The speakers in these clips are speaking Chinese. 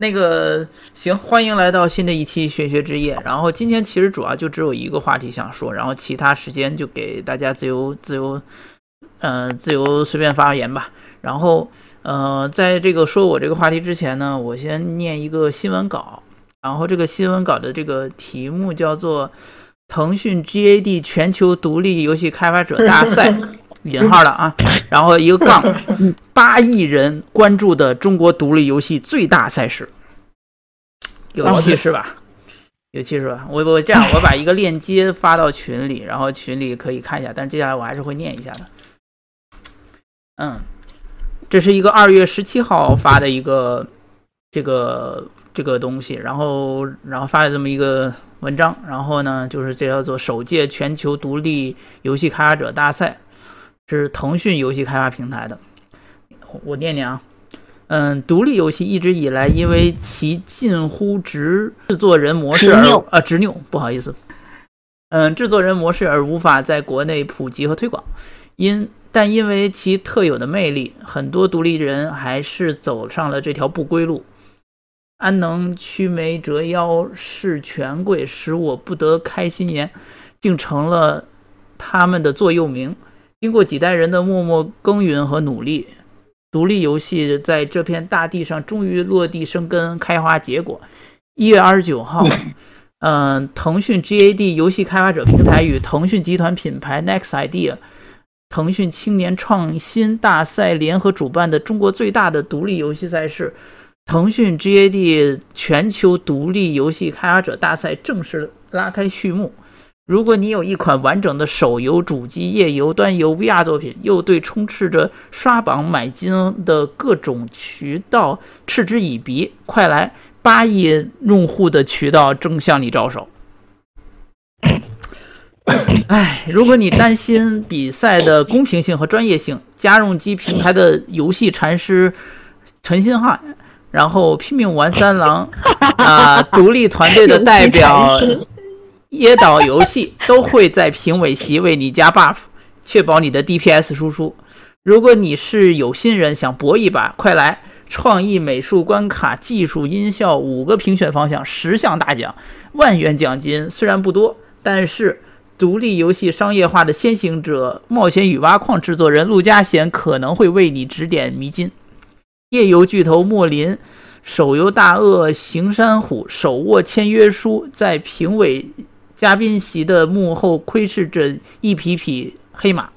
那个行，欢迎来到新的一期玄学之夜。然后今天其实主要就只有一个话题想说，然后其他时间就给大家自由自由，嗯，自由随便发言吧。然后，呃，在这个说我这个话题之前呢，我先念一个新闻稿。然后这个新闻稿的这个题目叫做“腾讯 GAD 全球独立游戏开发者大赛”。引号的啊，然后一个杠，八亿人关注的中国独立游戏最大赛事，有气是吧？有气是吧？我我这样，我把一个链接发到群里，然后群里可以看一下，但接下来我还是会念一下的。嗯，这是一个二月十七号发的一个这个这个东西，然后然后发了这么一个文章，然后呢，就是这叫做首届全球独立游戏开发者大赛。是腾讯游戏开发平台的，我念念啊，嗯，独立游戏一直以来因为其近乎直制作人模式而啊执拗，不好意思，嗯，制作人模式而无法在国内普及和推广，因但因为其特有的魅力，很多独立人还是走上了这条不归路。安能屈眉折腰事权贵，使我不得开心颜，竟成了他们的座右铭。经过几代人的默默耕耘和努力，独立游戏在这片大地上终于落地生根、开花结果。一月二十九号，嗯，腾讯 GAD 游戏开发者平台与腾讯集团品牌 Next Idea、腾讯青年创新大赛联合主办的中国最大的独立游戏赛事——腾讯 GAD 全球独立游戏开发者大赛正式拉开序幕。如果你有一款完整的手游、主机、页游、端游、VR 作品，又对充斥着刷榜买金的各种渠道嗤之以鼻，快来！八亿用户的渠道正向你招手。哎，如果你担心比赛的公平性和专业性，家用机平台的游戏禅师陈新汉，然后拼命玩三郎啊，独立团队的代表。椰岛游戏都会在评委席为你加 buff，确保你的 DPS 输出。如果你是有心人想搏一把，快来！创意、美术、关卡、技术、音效五个评选方向，十项大奖，万元奖金虽然不多，但是独立游戏商业化的先行者、冒险与挖矿制作人陆家贤可能会为你指点迷津。夜游巨头莫林、手游大鳄行山虎手握签约书，在评委。嘉宾席的幕后窥视着一匹匹黑马，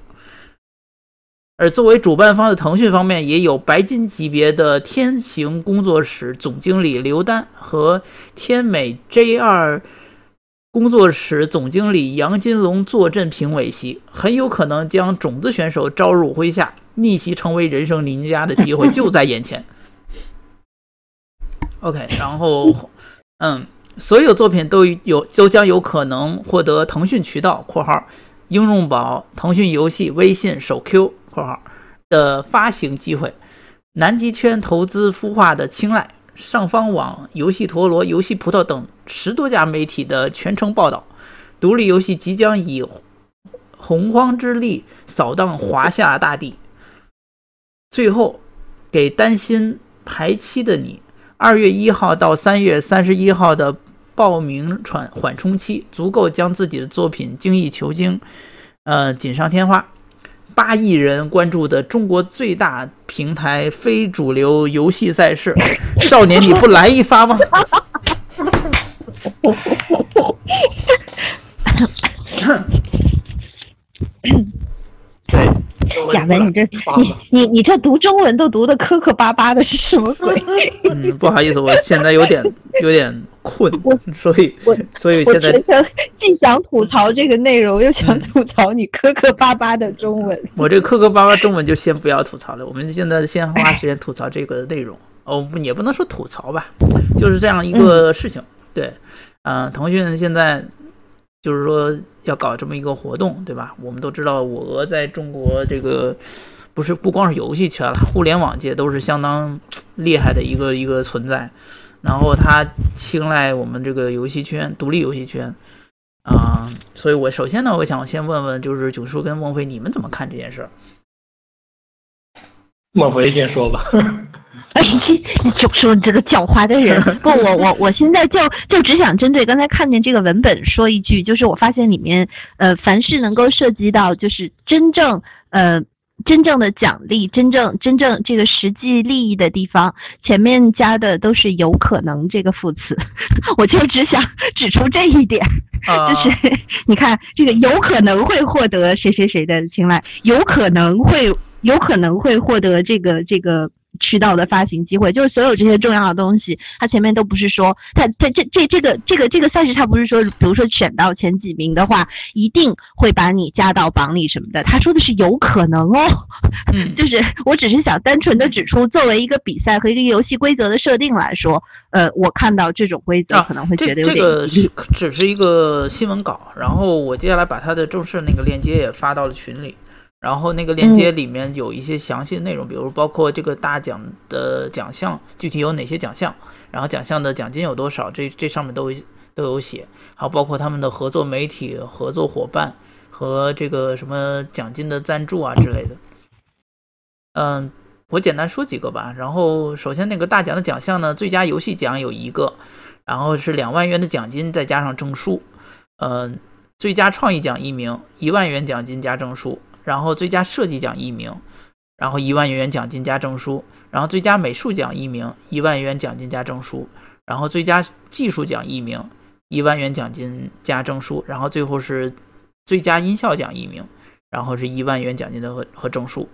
而作为主办方的腾讯方面，也有白金级别的天行工作室总经理刘丹和天美 J 二工作室总经理杨金龙坐镇评委席，很有可能将种子选手招入麾下，逆袭成为人生赢家的机会就在眼前。OK，然后，嗯。所有作品都有都将有可能获得腾讯渠道（括号应用宝、腾讯游戏、微信、手 Q（ 括号）的发行机会。南极圈投资孵化的青睐，上方网、游戏陀螺、游戏葡萄等十多家媒体的全程报道，独立游戏即将以洪荒之力扫荡华夏大地。最后，给担心排期的你。二月一号到三月三十一号的报名喘缓冲期，足够将自己的作品精益求精，呃，锦上添花。八亿人关注的中国最大平台非主流游戏赛事，少年你不来一发吗？对。亚文，你这你你你这读中文都读的磕磕巴巴的，是什么鬼？嗯，不好意思，我现在有点有点困，所以所以现在既想吐槽这个内容，又想吐槽你磕磕巴巴的中文。我这磕磕巴巴中文就先不要吐槽了，我们现在先花时间吐槽这个内容。哦，也不能说吐槽吧，就是这样一个事情。对，嗯，腾讯现在。就是说要搞这么一个活动，对吧？我们都知道，我俄在中国这个不是不光是游戏圈了，互联网界都是相当厉害的一个一个存在。然后他青睐我们这个游戏圈，独立游戏圈啊。所以我首先呢，我想先问问，就是九叔跟孟非，你们怎么看这件事儿？孟非先说吧。哎，你就说你这个狡猾的人！不，我我我现在就就只想针对刚才看见这个文本说一句，就是我发现里面呃，凡是能够涉及到就是真正呃真正的奖励、真正真正这个实际利益的地方，前面加的都是有可能这个副词，我就只想指出这一点，就是你看这个有可能会获得谁谁谁的青睐，有可能会有可能会获得这个这个。渠道的发行机会，就是所有这些重要的东西，它前面都不是说，它它这这这个这个这个赛事，它不是说，比如说选到前几名的话，一定会把你加到榜里什么的。他说的是有可能哦，嗯，就是我只是想单纯的指出，作为一个比赛和一个游戏规则的设定来说，呃，我看到这种规则可能会觉得有点。这个只是一个新闻稿，然后我接下来把它的正式那个链接也发到了群里。然后那个链接里面有一些详细的内容，比如包括这个大奖的奖项具体有哪些奖项，然后奖项的奖金有多少，这这上面都都有写，还有包括他们的合作媒体、合作伙伴和这个什么奖金的赞助啊之类的。嗯，我简单说几个吧。然后首先那个大奖的奖项呢，最佳游戏奖有一个，然后是两万元的奖金再加上证书。嗯，最佳创意奖一名，一万元奖金加证书。然后最佳设计奖一名，然后一万元奖金加证书，然后最佳美术奖一名，一万元奖金加证书，然后最佳技术奖一名，一万元奖金加证书，然后最后是最佳音效奖一名，然后是一万元奖金的和和证书，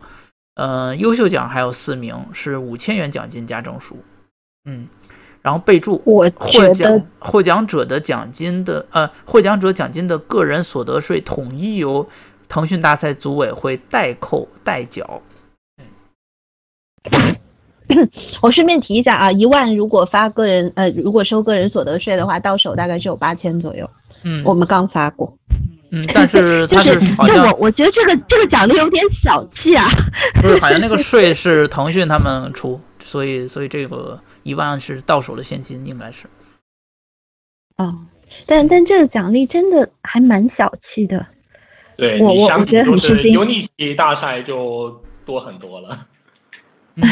呃，优秀奖还有四名，是五千元奖金加证书，嗯，然后备注获奖获奖者的奖金的呃获奖者奖金的个人所得税统一由。腾讯大赛组委会代扣代缴。我顺便提一下啊，一万如果发个人呃，如果收个人所得税的话，到手大概是有八千左右。嗯，我们刚发过。嗯，但是 就是就我我觉得这个这个奖励有点小气啊。不是，好像那个税是腾讯他们出，所以所以这个一万是到手的现金，应该是。哦，但但这个奖励真的还蛮小气的。对，我我我觉得很吃惊。尤尼奇大赛就多很多了。嗯，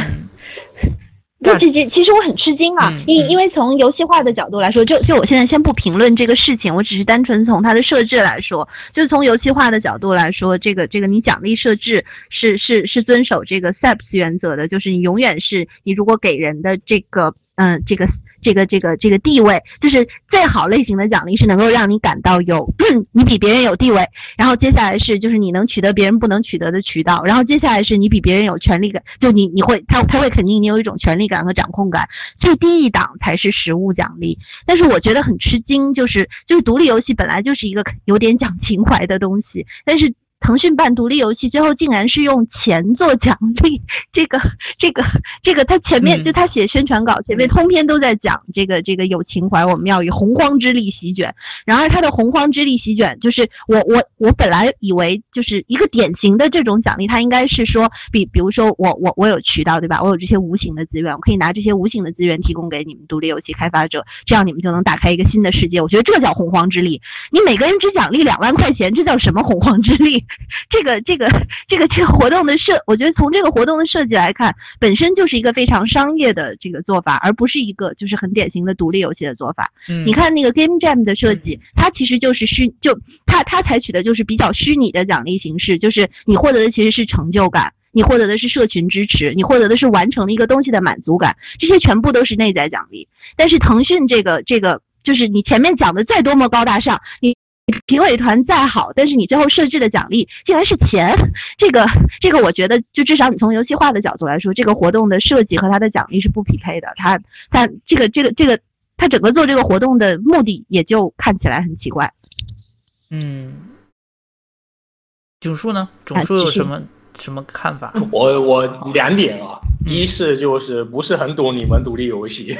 这这这，其实我很吃惊啊，因因为从游戏化的角度来说，就就我现在先不评论这个事情，我只是单纯从它的设置来说，就是从游戏化的角度来说，这个这个你奖励设置是是是遵守这个 SAPS 原则的，就是你永远是你如果给人的这个嗯这个。这个这个这个地位，就是最好类型的奖励是能够让你感到有 你比别人有地位，然后接下来是就是你能取得别人不能取得的渠道，然后接下来是你比别人有权利感，就你你会他他会肯定你有一种权利感和掌控感，最低一档才是实物奖励。但是我觉得很吃惊，就是就是独立游戏本来就是一个有点讲情怀的东西，但是。腾讯办独立游戏，最后竟然是用钱做奖励，这个、这个、这个，他前面就他写宣传稿，前面通篇都在讲这个、这个有情怀，我们要以洪荒之力席卷。然而他的洪荒之力席卷，就是我、我、我本来以为就是一个典型的这种奖励，他应该是说，比比如说我、我、我有渠道，对吧？我有这些无形的资源，我可以拿这些无形的资源提供给你们独立游戏开发者，这样你们就能打开一个新的世界。我觉得这叫洪荒之力。你每个人只奖励两万块钱，这叫什么洪荒之力？这个这个这个这个活动的设，我觉得从这个活动的设计来看，本身就是一个非常商业的这个做法，而不是一个就是很典型的独立游戏的做法。嗯，你看那个 Game Jam 的设计，它其实就是虚，就它它采取的就是比较虚拟的奖励形式，就是你获得的其实是成就感，你获得的是社群支持，你获得的是完成了一个东西的满足感，这些全部都是内在奖励。但是腾讯这个这个，就是你前面讲的再多么高大上，你。评委团再好，但是你最后设置的奖励竟然是钱，这个这个我觉得，就至少你从游戏化的角度来说，这个活动的设计和它的奖励是不匹配的。它它这个这个这个，它整个做这个活动的目的也就看起来很奇怪。嗯，总数呢？总数有什么什么看法？我我两点啊，一是就是不是很懂你们独立游戏，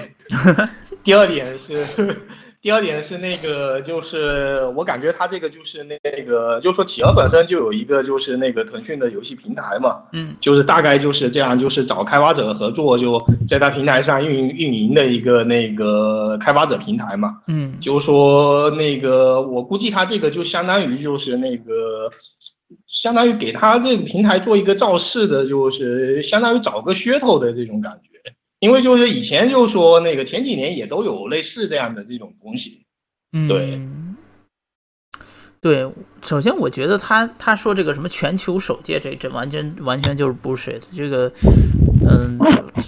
第二点是。第二点是那个，就是我感觉它这个就是那个，就是说企鹅本身就有一个就是那个腾讯的游戏平台嘛，嗯，就是大概就是这样，就是找开发者合作，就在它平台上运营运营的一个那个开发者平台嘛，嗯，就是说那个我估计它这个就相当于就是那个，相当于给它这个平台做一个造势的，就是相当于找个噱头的这种感觉。因为就是以前就是说那个前几年也都有类似这样的这种东西，嗯，对，对，首先我觉得他他说这个什么全球首届，这这完全完全就是 bullshit。这个，嗯，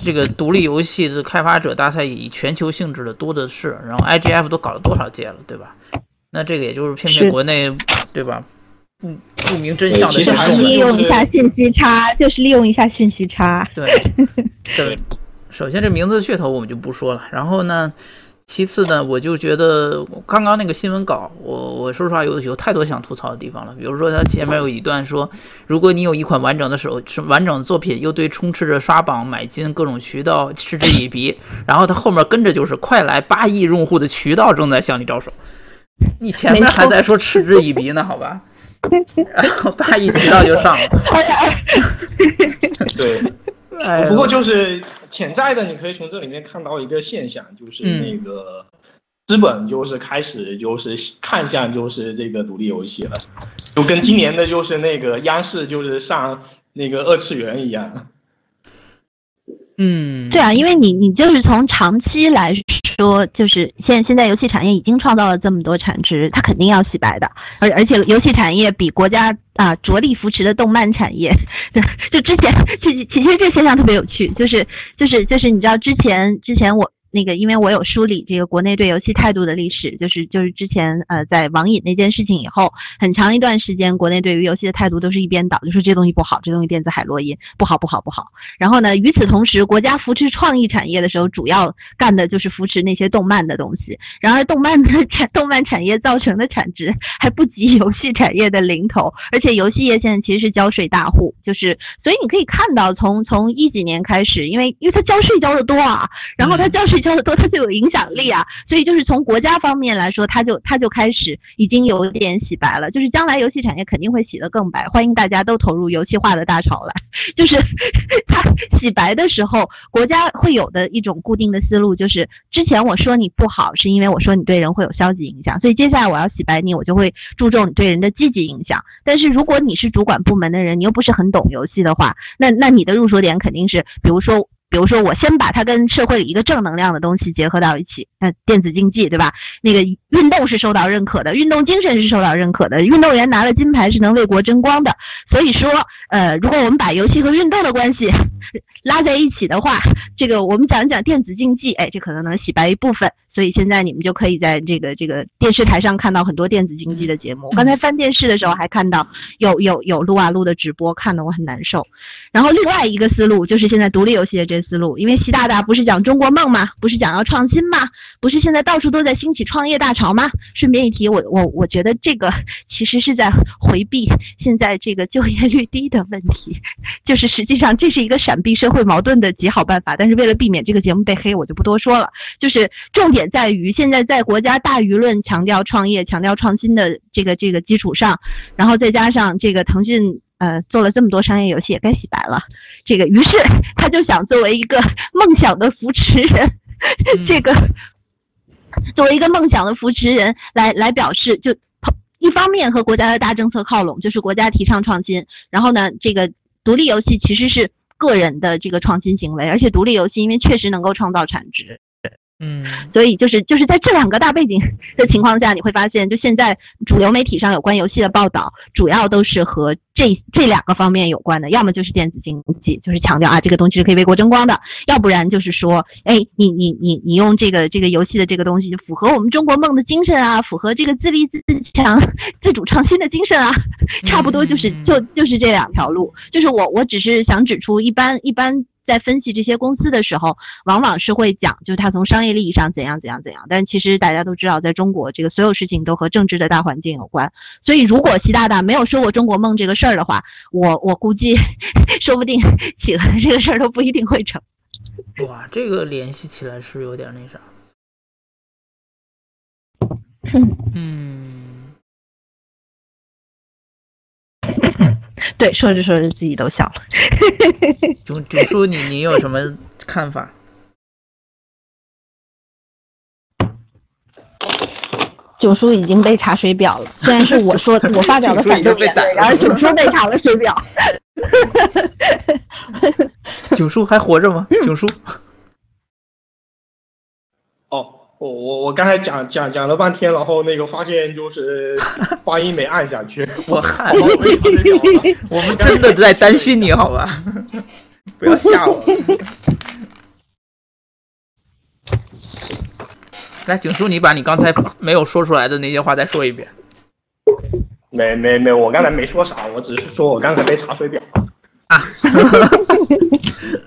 这个独立游戏的开发者大赛以全球性质的多的是，然后 IGF 都搞了多少届了，对吧？那这个也就是骗骗国内，对吧？不不明真相的群众利用一下信息差，就是利用一下信息差。对，对。首先，这名字噱头我们就不说了。然后呢，其次呢，我就觉得刚刚那个新闻稿，我我说实话有有太多想吐槽的地方了。比如说，它前面有一段说，如果你有一款完整的手完整的作品，又对充斥着刷榜、买金各种渠道嗤之以鼻，然后它后面跟着就是快来八亿用户的渠道正在向你招手，你前面还在说嗤之以鼻呢，好吧？然后八亿渠道就上了。对，不过就是。潜在的，你可以从这里面看到一个现象，就是那个资本就是开始就是看向就是这个独立游戏了，就跟今年的就是那个央视就是上那个二次元一样。嗯，对啊，因为你你就是从长期来说，就是现现在游戏产业已经创造了这么多产值，它肯定要洗白的，而而且游戏产业比国家啊着力扶持的动漫产业，就之前其其实这现象特别有趣，就是就是就是你知道之前之前我。那个，因为我有梳理这个国内对游戏态度的历史，就是就是之前呃在网瘾那件事情以后，很长一段时间，国内对于游戏的态度都是一边倒，就说这东西不好，这东西电子海洛因不好不好不好。然后呢，与此同时，国家扶持创意产业的时候，主要干的就是扶持那些动漫的东西。然而，动漫的产动漫产业造成的产值还不及游戏产业的零头，而且游戏业现在其实是交税大户，就是所以你可以看到，从从一几年开始，因为因为他交税交的多啊，然后他交税。交的多，它就有影响力啊，所以就是从国家方面来说，它就它就开始已经有点洗白了，就是将来游戏产业肯定会洗得更白，欢迎大家都投入游戏化的大潮来。就是 它洗白的时候，国家会有的一种固定的思路，就是之前我说你不好，是因为我说你对人会有消极影响，所以接下来我要洗白你，我就会注重你对人的积极影响。但是如果你是主管部门的人，你又不是很懂游戏的话，那那你的入手点肯定是，比如说。比如说，我先把它跟社会里一个正能量的东西结合到一起，那电子竞技，对吧？那个运动是受到认可的，运动精神是受到认可的，运动员拿了金牌是能为国争光的。所以说，呃，如果我们把游戏和运动的关系拉在一起的话，这个我们讲一讲电子竞技，哎，这可能能洗白一部分。所以现在你们就可以在这个这个电视台上看到很多电子竞技的节目。我刚才翻电视的时候还看到有有有撸啊撸的直播，看得我很难受。然后另外一个思路就是现在独立游戏的这思路，因为习大大不是讲中国梦吗？不是讲要创新吗？不是现在到处都在兴起创业大潮吗？顺便一提，我我我觉得这个其实是在回避现在这个就业率低的问题，就是实际上这是一个闪避社会矛盾的极好办法。但是为了避免这个节目被黑，我就不多说了。就是重点。点在于现在在国家大舆论强调创业、强调创新的这个这个基础上，然后再加上这个腾讯呃做了这么多商业游戏，也该洗白了。这个于是 他就想作为一个 梦想的扶持人，这个作为一个梦想的扶持人来来表示，就一方面和国家的大政策靠拢，就是国家提倡创新，然后呢，这个独立游戏其实是个人的这个创新行为，而且独立游戏因为确实能够创造产值。嗯，所以就是就是在这两个大背景 的情况下，你会发现，就现在主流媒体上有关游戏的报道，主要都是和这这两个方面有关的，要么就是电子竞技，就是强调啊这个东西是可以为国争光的，要不然就是说，哎，你你你你用这个这个游戏的这个东西，就符合我们中国梦的精神啊，符合这个自立自强、自主创新的精神啊，差不多就是就就是这两条路，就是我我只是想指出，一般一般。在分析这些公司的时候，往往是会讲，就是它从商业利益上怎样怎样怎样。但其实大家都知道，在中国，这个所有事情都和政治的大环境有关。所以，如果习大大没有说过中国梦这个事儿的话，我我估计，说不定 起来这个事儿都不一定会成。哇，这个联系起来是有点那啥。嗯。对，说着说着自己都笑了。九九叔，你你有什么看法？九叔已经被查水表了，虽然是我说 我发表的反对言论，然而九叔被查了水表。九叔还活着吗？九叔，哦。我我我刚才讲讲讲了半天，然后那个发现就是 发音没按下去。我嗨，我们真的在担心你，好吧？不要吓我。来，景叔，你把你刚才没有说出来的那些话再说一遍。没没没，我刚才没说啥，我只是说我刚才被查水表啊。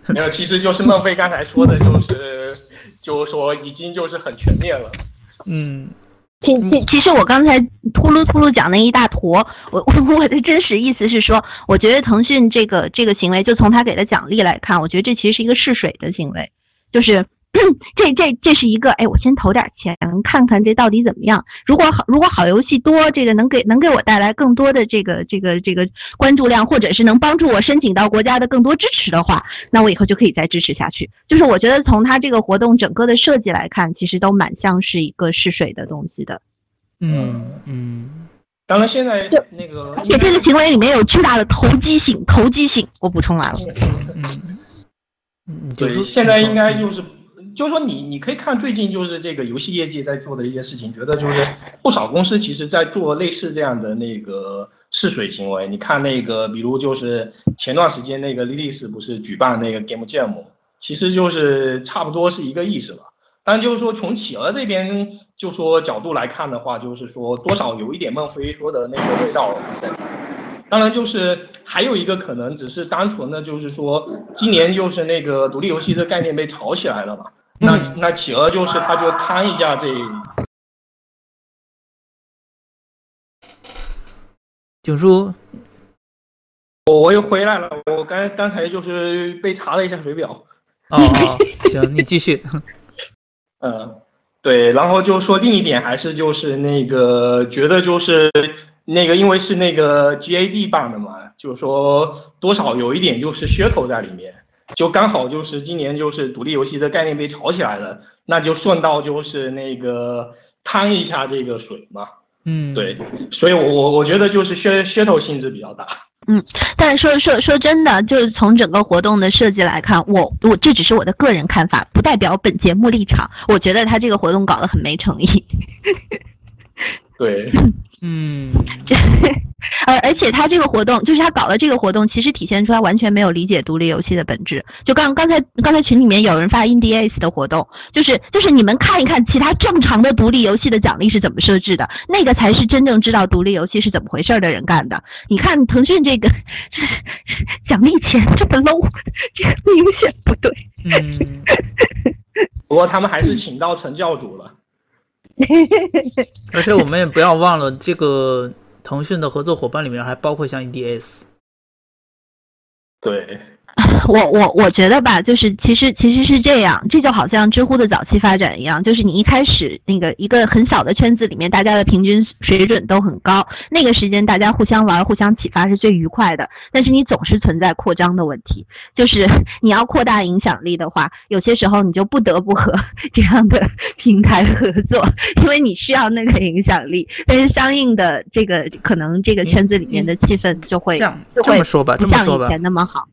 没有，其实就是孟非刚才说的，就是。就是说，已经就是很全面了。嗯，其其其实我刚才秃噜秃噜讲那一大坨，我 我的真实意思是说，我觉得腾讯这个这个行为，就从他给的奖励来看，我觉得这其实是一个试水的行为，就是。这这这是一个，哎，我先投点钱看看这到底怎么样。如果好，如果好游戏多，这个能给能给我带来更多的这个这个这个关注量，或者是能帮助我申请到国家的更多支持的话，那我以后就可以再支持下去。就是我觉得从他这个活动整个的设计来看，其实都蛮像是一个试水的东西的。嗯嗯。当然现在那个，而且这个行为里面有巨大的投机性，投机性，我补充完了。嗯嗯，对，现在应该就是。就是说，你你可以看最近就是这个游戏业界在做的一些事情，觉得就是不少公司其实在做类似这样的那个试水行为。你看那个，比如就是前段时间那个莉莉丝不是举办那个 Game Jam，其实就是差不多是一个意思吧。但就是说从企鹅这边就说角度来看的话，就是说多少有一点孟非说的那个味道。当然就是还有一个可能，只是单纯的就是说今年就是那个独立游戏的概念被炒起来了嘛。那那企鹅就是他就摊一下这，景叔，我我又回来了，我刚刚才就是被查了一下水表。哦，行，你继续。嗯，对，然后就说另一点还是就是那个觉得就是那个因为是那个 GAD 办的嘛，就是说多少有一点就是噱头在里面。就刚好就是今年就是独立游戏的概念被炒起来了，那就顺道就是那个趟一下这个水嘛。嗯，对，所以我我我觉得就是噱噱头性质比较大。嗯，但是说说说真的，就是从整个活动的设计来看，我我这只是我的个人看法，不代表本节目立场。我觉得他这个活动搞得很没诚意。对。嗯，这，而而且他这个活动，就是他搞了这个活动，其实体现出来完全没有理解独立游戏的本质。就刚刚才刚才群里面有人发 IndieAce 的活动，就是就是你们看一看其他正常的独立游戏的奖励是怎么设置的，那个才是真正知道独立游戏是怎么回事的人干的。你看腾讯这个奖励钱这么 low，这个明显不对。嗯，不过他们还是请到陈教主了。而且我们也不要忘了，这个腾讯的合作伙伴里面还包括像 EDS。对。我我我觉得吧，就是其实其实是这样，这就好像知乎的早期发展一样，就是你一开始那个一个很小的圈子里面，大家的平均水准都很高，那个时间大家互相玩、互相启发是最愉快的。但是你总是存在扩张的问题，就是 你要扩大影响力的话，有些时候你就不得不和 这样的平台合作，因为你需要那个影响力，但是相应的这个可能这个圈子里面的气氛就会这样这么说吧，这么说吧，以前那么好。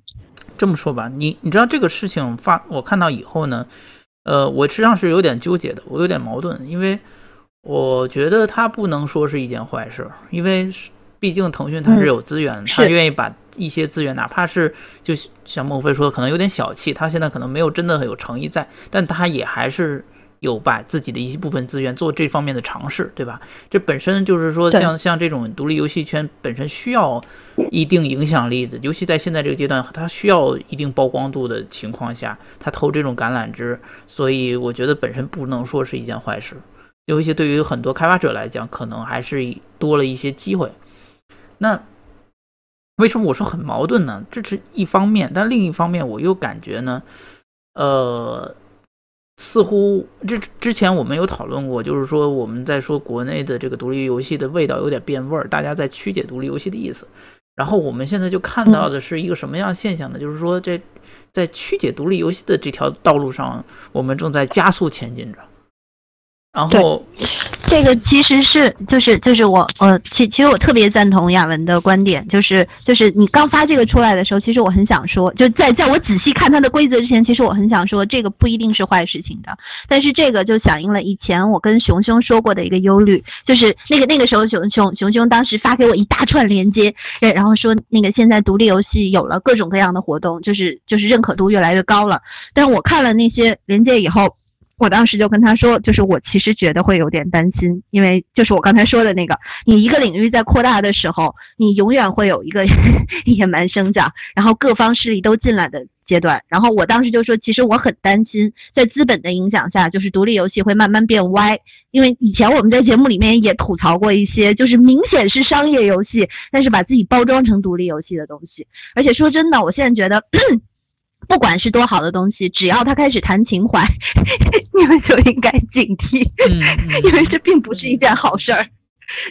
这么说吧，你你知道这个事情发我看到以后呢，呃，我实际上是有点纠结的，我有点矛盾，因为我觉得它不能说是一件坏事，因为毕竟腾讯它是有资源，它愿意把一些资源，哪怕是就像孟非说，可能有点小气，他现在可能没有真的很有诚意在，但他也还是。有把自己的一部分资源做这方面的尝试，对吧？这本身就是说，像像这种独立游戏圈本身需要一定影响力的，尤其在现在这个阶段，它需要一定曝光度的情况下，它投这种橄榄枝，所以我觉得本身不能说是一件坏事。尤其对于很多开发者来讲，可能还是多了一些机会。那为什么我说很矛盾呢？这是一方面，但另一方面我又感觉呢，呃。似乎这之前我们有讨论过，就是说我们在说国内的这个独立游戏的味道有点变味儿，大家在曲解独立游戏的意思。然后我们现在就看到的是一个什么样现象呢？就是说这在曲解独立游戏的这条道路上，我们正在加速前进着。然后这个其实是就是就是我呃，其其实我特别赞同雅文的观点，就是就是你刚发这个出来的时候，其实我很想说，就在在我仔细看它的规则之前，其实我很想说这个不一定是坏事情的。但是这个就响应了以前我跟熊熊说过的一个忧虑，就是那个那个时候熊熊熊熊当时发给我一大串链接，然后说那个现在独立游戏有了各种各样的活动，就是就是认可度越来越高了。但是我看了那些链接以后。我当时就跟他说，就是我其实觉得会有点担心，因为就是我刚才说的那个，你一个领域在扩大的时候，你永远会有一个 野蛮生长，然后各方势力都进来的阶段。然后我当时就说，其实我很担心，在资本的影响下，就是独立游戏会慢慢变歪。因为以前我们在节目里面也吐槽过一些，就是明显是商业游戏，但是把自己包装成独立游戏的东西。而且说真的，我现在觉得。不管是多好的东西，只要他开始谈情怀，你们就应该警惕，因为这并不是一件好事儿。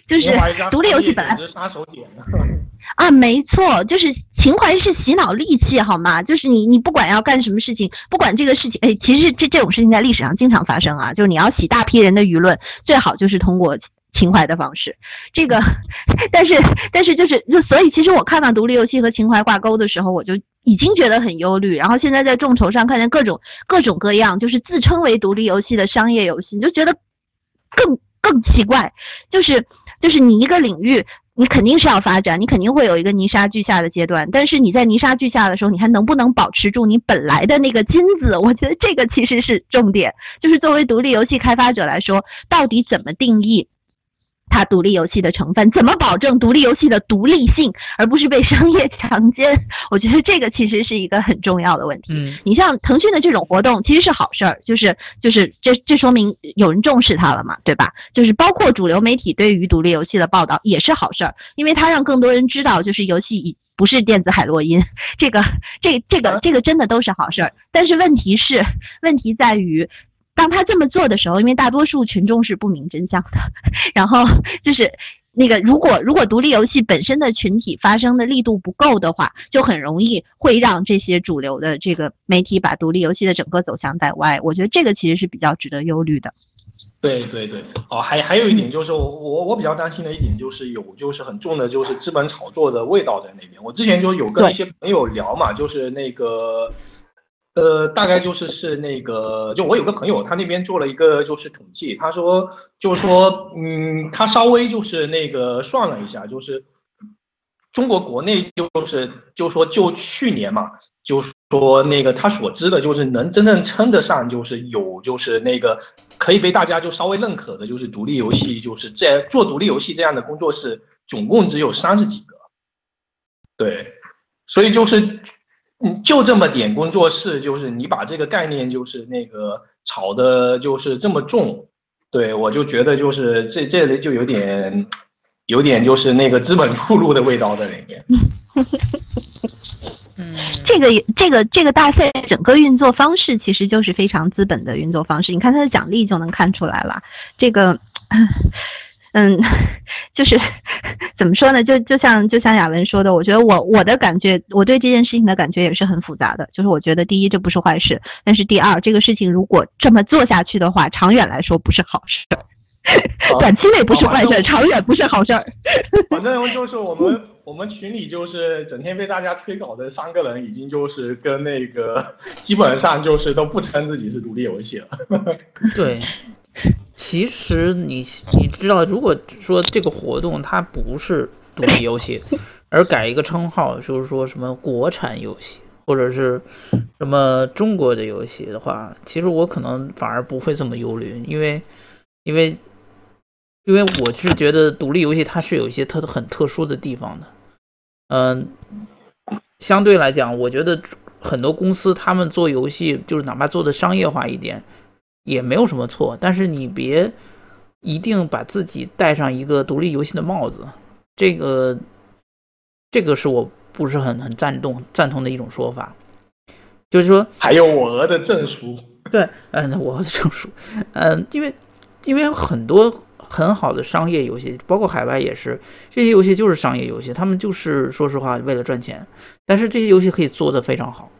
就是独立游戏本来是杀手锏啊，没错，就是情怀是洗脑利器，好吗？就是你你不管要干什么事情，不管这个事情，哎，其实这这种事情在历史上经常发生啊。就是你要洗大批人的舆论，最好就是通过。情怀的方式，这个，但是但是就是就所以，其实我看到独立游戏和情怀挂钩的时候，我就已经觉得很忧虑。然后现在在众筹上看见各种各种各样，就是自称为独立游戏的商业游戏，你就觉得更更奇怪。就是就是你一个领域，你肯定是要发展，你肯定会有一个泥沙俱下的阶段。但是你在泥沙俱下的时候，你还能不能保持住你本来的那个金子？我觉得这个其实是重点。就是作为独立游戏开发者来说，到底怎么定义？它独立游戏的成分怎么保证独立游戏的独立性，而不是被商业 强奸？我觉得这个其实是一个很重要的问题。嗯，你像腾讯的这种活动其实是好事儿，就是就是这这说明有人重视它了嘛，对吧？就是包括主流媒体对于独立游戏的报道也是好事儿，因为它让更多人知道，就是游戏已不是电子海洛因。这个这这个这个真的都是好事儿。但是问题是，问题在于。当他这么做的时候，因为大多数群众是不明真相的，然后就是那个，如果如果独立游戏本身的群体发声的力度不够的话，就很容易会让这些主流的这个媒体把独立游戏的整个走向带歪。我觉得这个其实是比较值得忧虑的。对对对，哦，还还有一点就是我我我比较担心的一点就是有就是很重的就是资本炒作的味道在那边。我之前就有跟一些朋友聊嘛，就是那个。呃，大概就是是那个，就我有个朋友，他那边做了一个就是统计，他说就是说，嗯，他稍微就是那个算了一下，就是中国国内就是就说就去年嘛，就说那个他所知的，就是能真正称得上就是有就是那个可以被大家就稍微认可的，就是独立游戏，就是在做独立游戏这样的工作室，总共只有三十几个，对，所以就是。嗯，就这么点工作室，就是你把这个概念就是那个炒的，就是这么重，对我就觉得就是这这里就有点，有点就是那个资本铺路的味道在里面。嗯，这个这个这个大赛整个运作方式其实就是非常资本的运作方式，你看它的奖励就能看出来了，这个。嗯，就是怎么说呢？就就像就像雅文说的，我觉得我我的感觉，我对这件事情的感觉也是很复杂的。就是我觉得第一，这不是坏事；但是第二，这个事情如果这么做下去的话，长远来说不是好事。短期内不是坏事，长远不是好事。反正就是我们 我们群里就是整天被大家催稿的三个人，已经就是跟那个基本上就是都不称自己是独立游戏了。对。其实你你知道，如果说这个活动它不是独立游戏，而改一个称号，就是说什么国产游戏或者是什么中国的游戏的话，其实我可能反而不会这么忧虑，因为因为因为我是觉得独立游戏它是有一些特很特殊的地方的，嗯，相对来讲，我觉得很多公司他们做游戏就是哪怕做的商业化一点。也没有什么错，但是你别一定把自己戴上一个独立游戏的帽子，这个这个是我不是很很赞同赞同的一种说法，就是说还有我额的证书，对，嗯，我额的证书，嗯，因为因为很多很好的商业游戏，包括海外也是，这些游戏就是商业游戏，他们就是说实话为了赚钱，但是这些游戏可以做得非常好。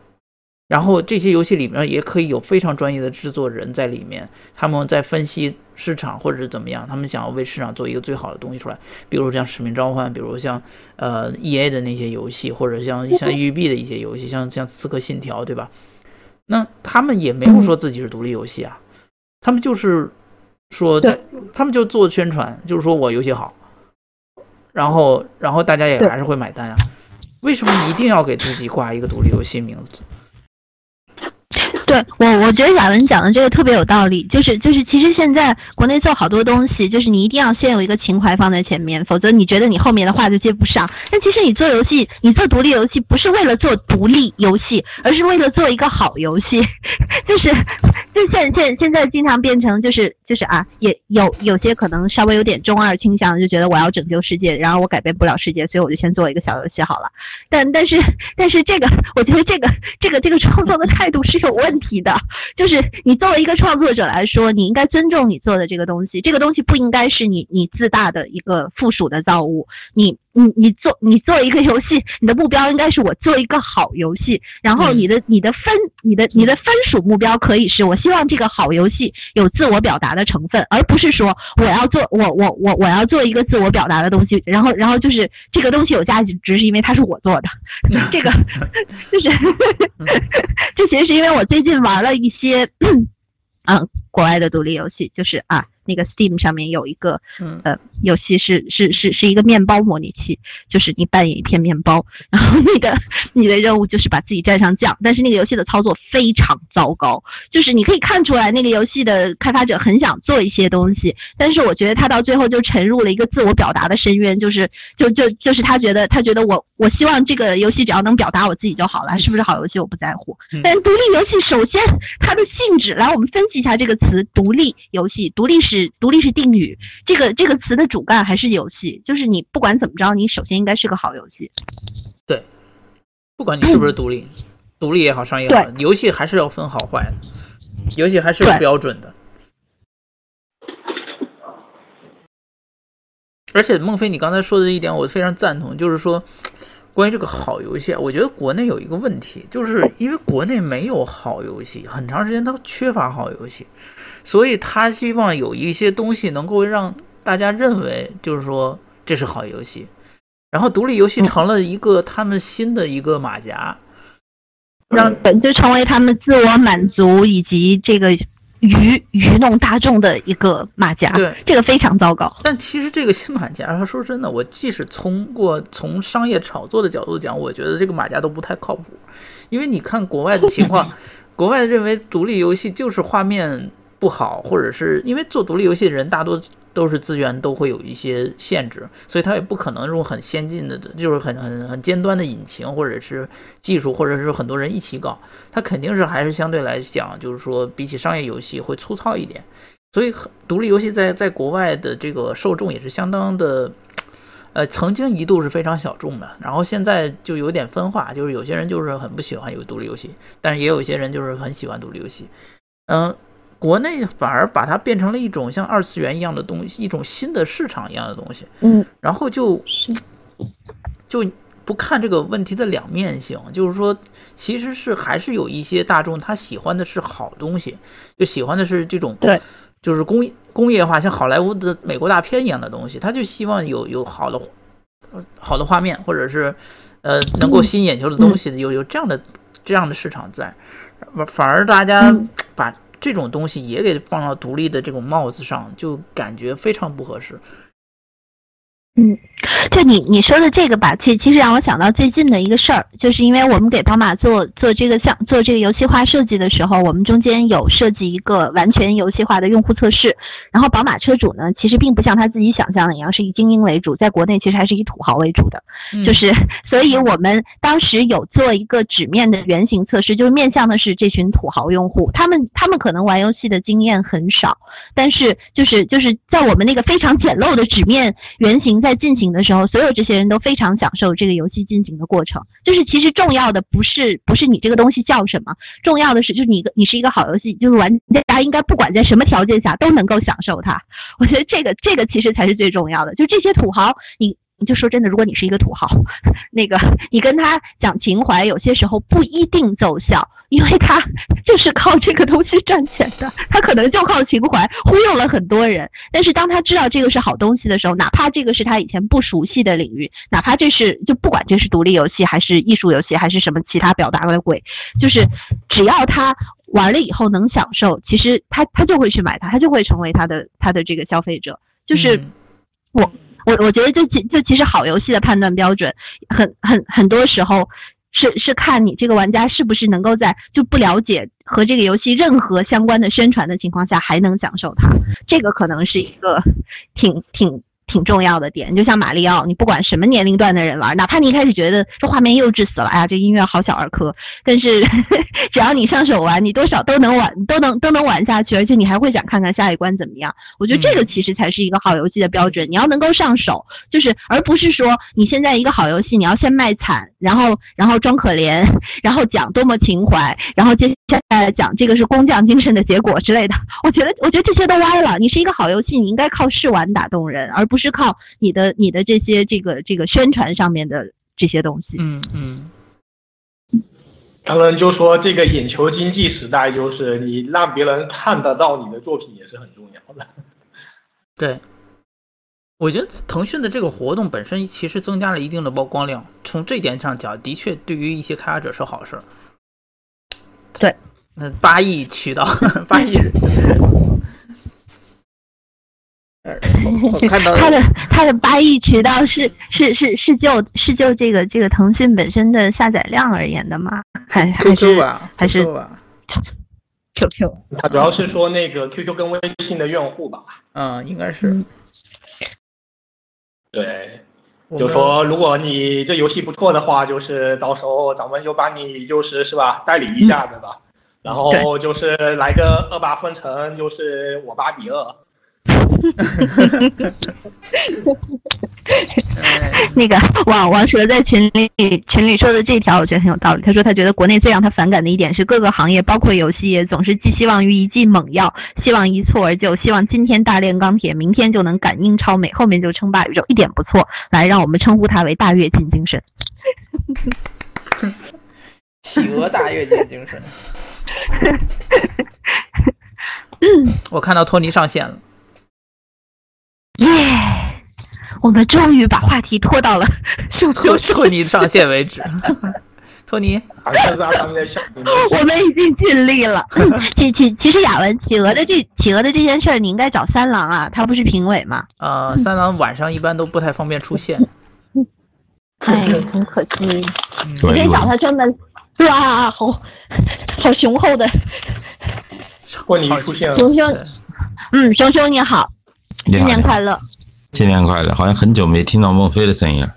然后这些游戏里面也可以有非常专业的制作人在里面，他们在分析市场或者是怎么样，他们想要为市场做一个最好的东西出来，比如像《使命召唤》，比如像呃 E A 的那些游戏，或者像像育碧的一些游戏，像像《刺客信条》，对吧？那他们也没有说自己是独立游戏啊，他们就是说，他们就做宣传，就是说我游戏好，然后然后大家也还是会买单啊。为什么一定要给自己挂一个独立游戏名字？我，我觉得亚文讲的这个特别有道理，就是就是，其实现在国内做好多东西，就是你一定要先有一个情怀放在前面，否则你觉得你后面的话就接不上。但其实你做游戏，你做独立游戏不是为了做独立游戏，而是为了做一个好游戏，就是。就现现现在经常变成就是就是啊，也有有些可能稍微有点中二倾向，就觉得我要拯救世界，然后我改变不了世界，所以我就先做一个小游戏好了。但但是但是这个，我觉得这个这个这个创作的态度是有问题的。就是你作为一个创作者来说，你应该尊重你做的这个东西，这个东西不应该是你你自大的一个附属的造物。你。你你做你做一个游戏，你的目标应该是我做一个好游戏，然后你的你的分你的你的分属目标可以是我希望这个好游戏有自我表达的成分，而不是说我要做我我我我要做一个自我表达的东西，然后然后就是这个东西有价值，只是因为它是我做的，这个就是 这其实是因为我最近玩了一些嗯国外的独立游戏，就是啊。那个 Steam 上面有一个呃游戏是是是是一个面包模拟器，就是你扮演一片面包，然后那个你的任务就是把自己蘸上酱，但是那个游戏的操作非常糟糕，就是你可以看出来那个游戏的开发者很想做一些东西，但是我觉得他到最后就沉入了一个自我表达的深渊，就是就就就是他觉得他觉得我我希望这个游戏只要能表达我自己就好了，是不是好游戏我不在乎，但是独立游戏首先它的性质，来我们分析一下这个词，独立游戏，独立是。独立是定语，这个这个词的主干还是游戏，就是你不管怎么着，你首先应该是个好游戏。对，不管你是不是独立，独立也好，商业也好，游戏还是要分好坏的，游戏还是有标准的。而且孟非，你刚才说的一点我非常赞同，就是说关于这个好游戏，我觉得国内有一个问题，就是因为国内没有好游戏，很长时间它缺乏好游戏。所以他希望有一些东西能够让大家认为，就是说这是好游戏，然后独立游戏成了一个他们新的一个马甲，让就成为他们自我满足以及这个愚愚弄大众的一个马甲。对，这个非常糟糕。但其实这个新马甲，说真的，我即使通过从商业炒作的角度讲，我觉得这个马甲都不太靠谱，因为你看国外的情况，国外认为独立游戏就是画面。不好，或者是因为做独立游戏的人大多都是资源都会有一些限制，所以他也不可能用很先进的，就是很很很尖端的引擎或者是技术，或者是很多人一起搞，他肯定是还是相对来讲，就是说比起商业游戏会粗糙一点。所以独立游戏在在国外的这个受众也是相当的，呃，曾经一度是非常小众的，然后现在就有点分化，就是有些人就是很不喜欢有独立游戏，但是也有一些人就是很喜欢独立游戏，嗯。国内反而把它变成了一种像二次元一样的东西，一种新的市场一样的东西。嗯，然后就就不看这个问题的两面性，就是说，其实是还是有一些大众他喜欢的是好东西，就喜欢的是这种对，就是工工业化，像好莱坞的美国大片一样的东西，他就希望有有好的好的画面，或者是呃能够吸引眼球的东西，有有这样的这样的市场在，反而大家把。这种东西也给放到独立的这种帽子上，就感觉非常不合适。嗯，就你你说的这个吧，其其实让我想到最近的一个事儿，就是因为我们给宝马做做这个项做这个游戏化设计的时候，我们中间有设计一个完全游戏化的用户测试。然后宝马车主呢，其实并不像他自己想象的一样是以精英为主，在国内其实还是以土豪为主的。就是，所以我们当时有做一个纸面的原型测试，就是面向的是这群土豪用户，他们他们可能玩游戏的经验很少，但是就是就是在我们那个非常简陋的纸面原型在。在进行的时候，所有这些人都非常享受这个游戏进行的过程。就是其实重要的不是不是你这个东西叫什么，重要的是就是你你是一个好游戏，就是玩家应该不管在什么条件下都能够享受它。我觉得这个这个其实才是最重要的。就这些土豪，你就说真的，如果你是一个土豪，那个你跟他讲情怀，有些时候不一定奏效，因为他 就是靠这个东西赚钱的，他可能就靠情怀忽悠了很多人。但是当他知道这个是好东西的时候，哪怕这个是他以前不熟悉的领域，哪怕这是就不管这是独立游戏还是艺术游戏还是什么其他表达的鬼，就是只要他玩了以后能享受，其实他他就会去买它，他就会成为他的他的这个消费者。就是我。我我觉得就其就其实好游戏的判断标准，很很很多时候是是看你这个玩家是不是能够在就不了解和这个游戏任何相关的宣传的情况下还能享受它，这个可能是一个挺挺。挺重要的点，就像马里奥，你不管什么年龄段的人玩，哪怕你一开始觉得这画面幼稚死了，哎呀，这音乐好小儿科，但是 只要你上手玩，你多少都能玩，都能都能玩下去，而且你还会想看看下一关怎么样。我觉得这个其实才是一个好游戏的标准，你要能够上手，就是而不是说你现在一个好游戏，你要先卖惨，然后然后装可怜，然后讲多么情怀，然后接下来讲这个是工匠精神的结果之类的。我觉得我觉得这些都歪了。你是一个好游戏，你应该靠试玩打动人，而不。是靠你的你的这些这个这个宣传上面的这些东西。嗯嗯。他们，就说这个眼球经济时代，就是你让别人看得到你的作品也是很重要的。对，我觉得腾讯的这个活动本身其实增加了一定的曝光量，从这点上讲，的确对于一些开发者是好事。对，那八亿渠道，八亿人。他的他的八亿渠道是是是是就是就这个这个腾讯本身的下载量而言的吗？还还是还是 QQ？他主要是说那个 QQ 跟微信的用户吧？嗯，应该是。对，就说如果你这游戏不错的话，就是到时候咱们就把你就是是吧代理一下对吧？然后就是来个二八分成，就是我八比二。那个王王蛇在群里群里说的这条，我觉得很有道理。他说他觉得国内最让他反感的一点是，各个行业包括游戏业总是寄希望于一剂猛药，希望一蹴而就，希望今天大炼钢铁，明天就能感应超美，后面就称霸宇宙，一点不错。来，让我们称呼他为大跃进精神。企鹅大跃进精神。我看到托尼上线了。耶！我们终于把话题拖到了托托尼上线为止。托尼，我们已经尽力了。其其其实雅文企鹅的这企鹅的这件事儿，你应该找三郎啊，他不是评委吗？呃，三郎晚上一般都不太方便出现。哎，很可惜。你可以找他专门。哇，好好雄厚的。托尼出现了。熊熊，嗯，熊熊你好。新年快乐！新年快乐！好像很久没听到孟非的声音了。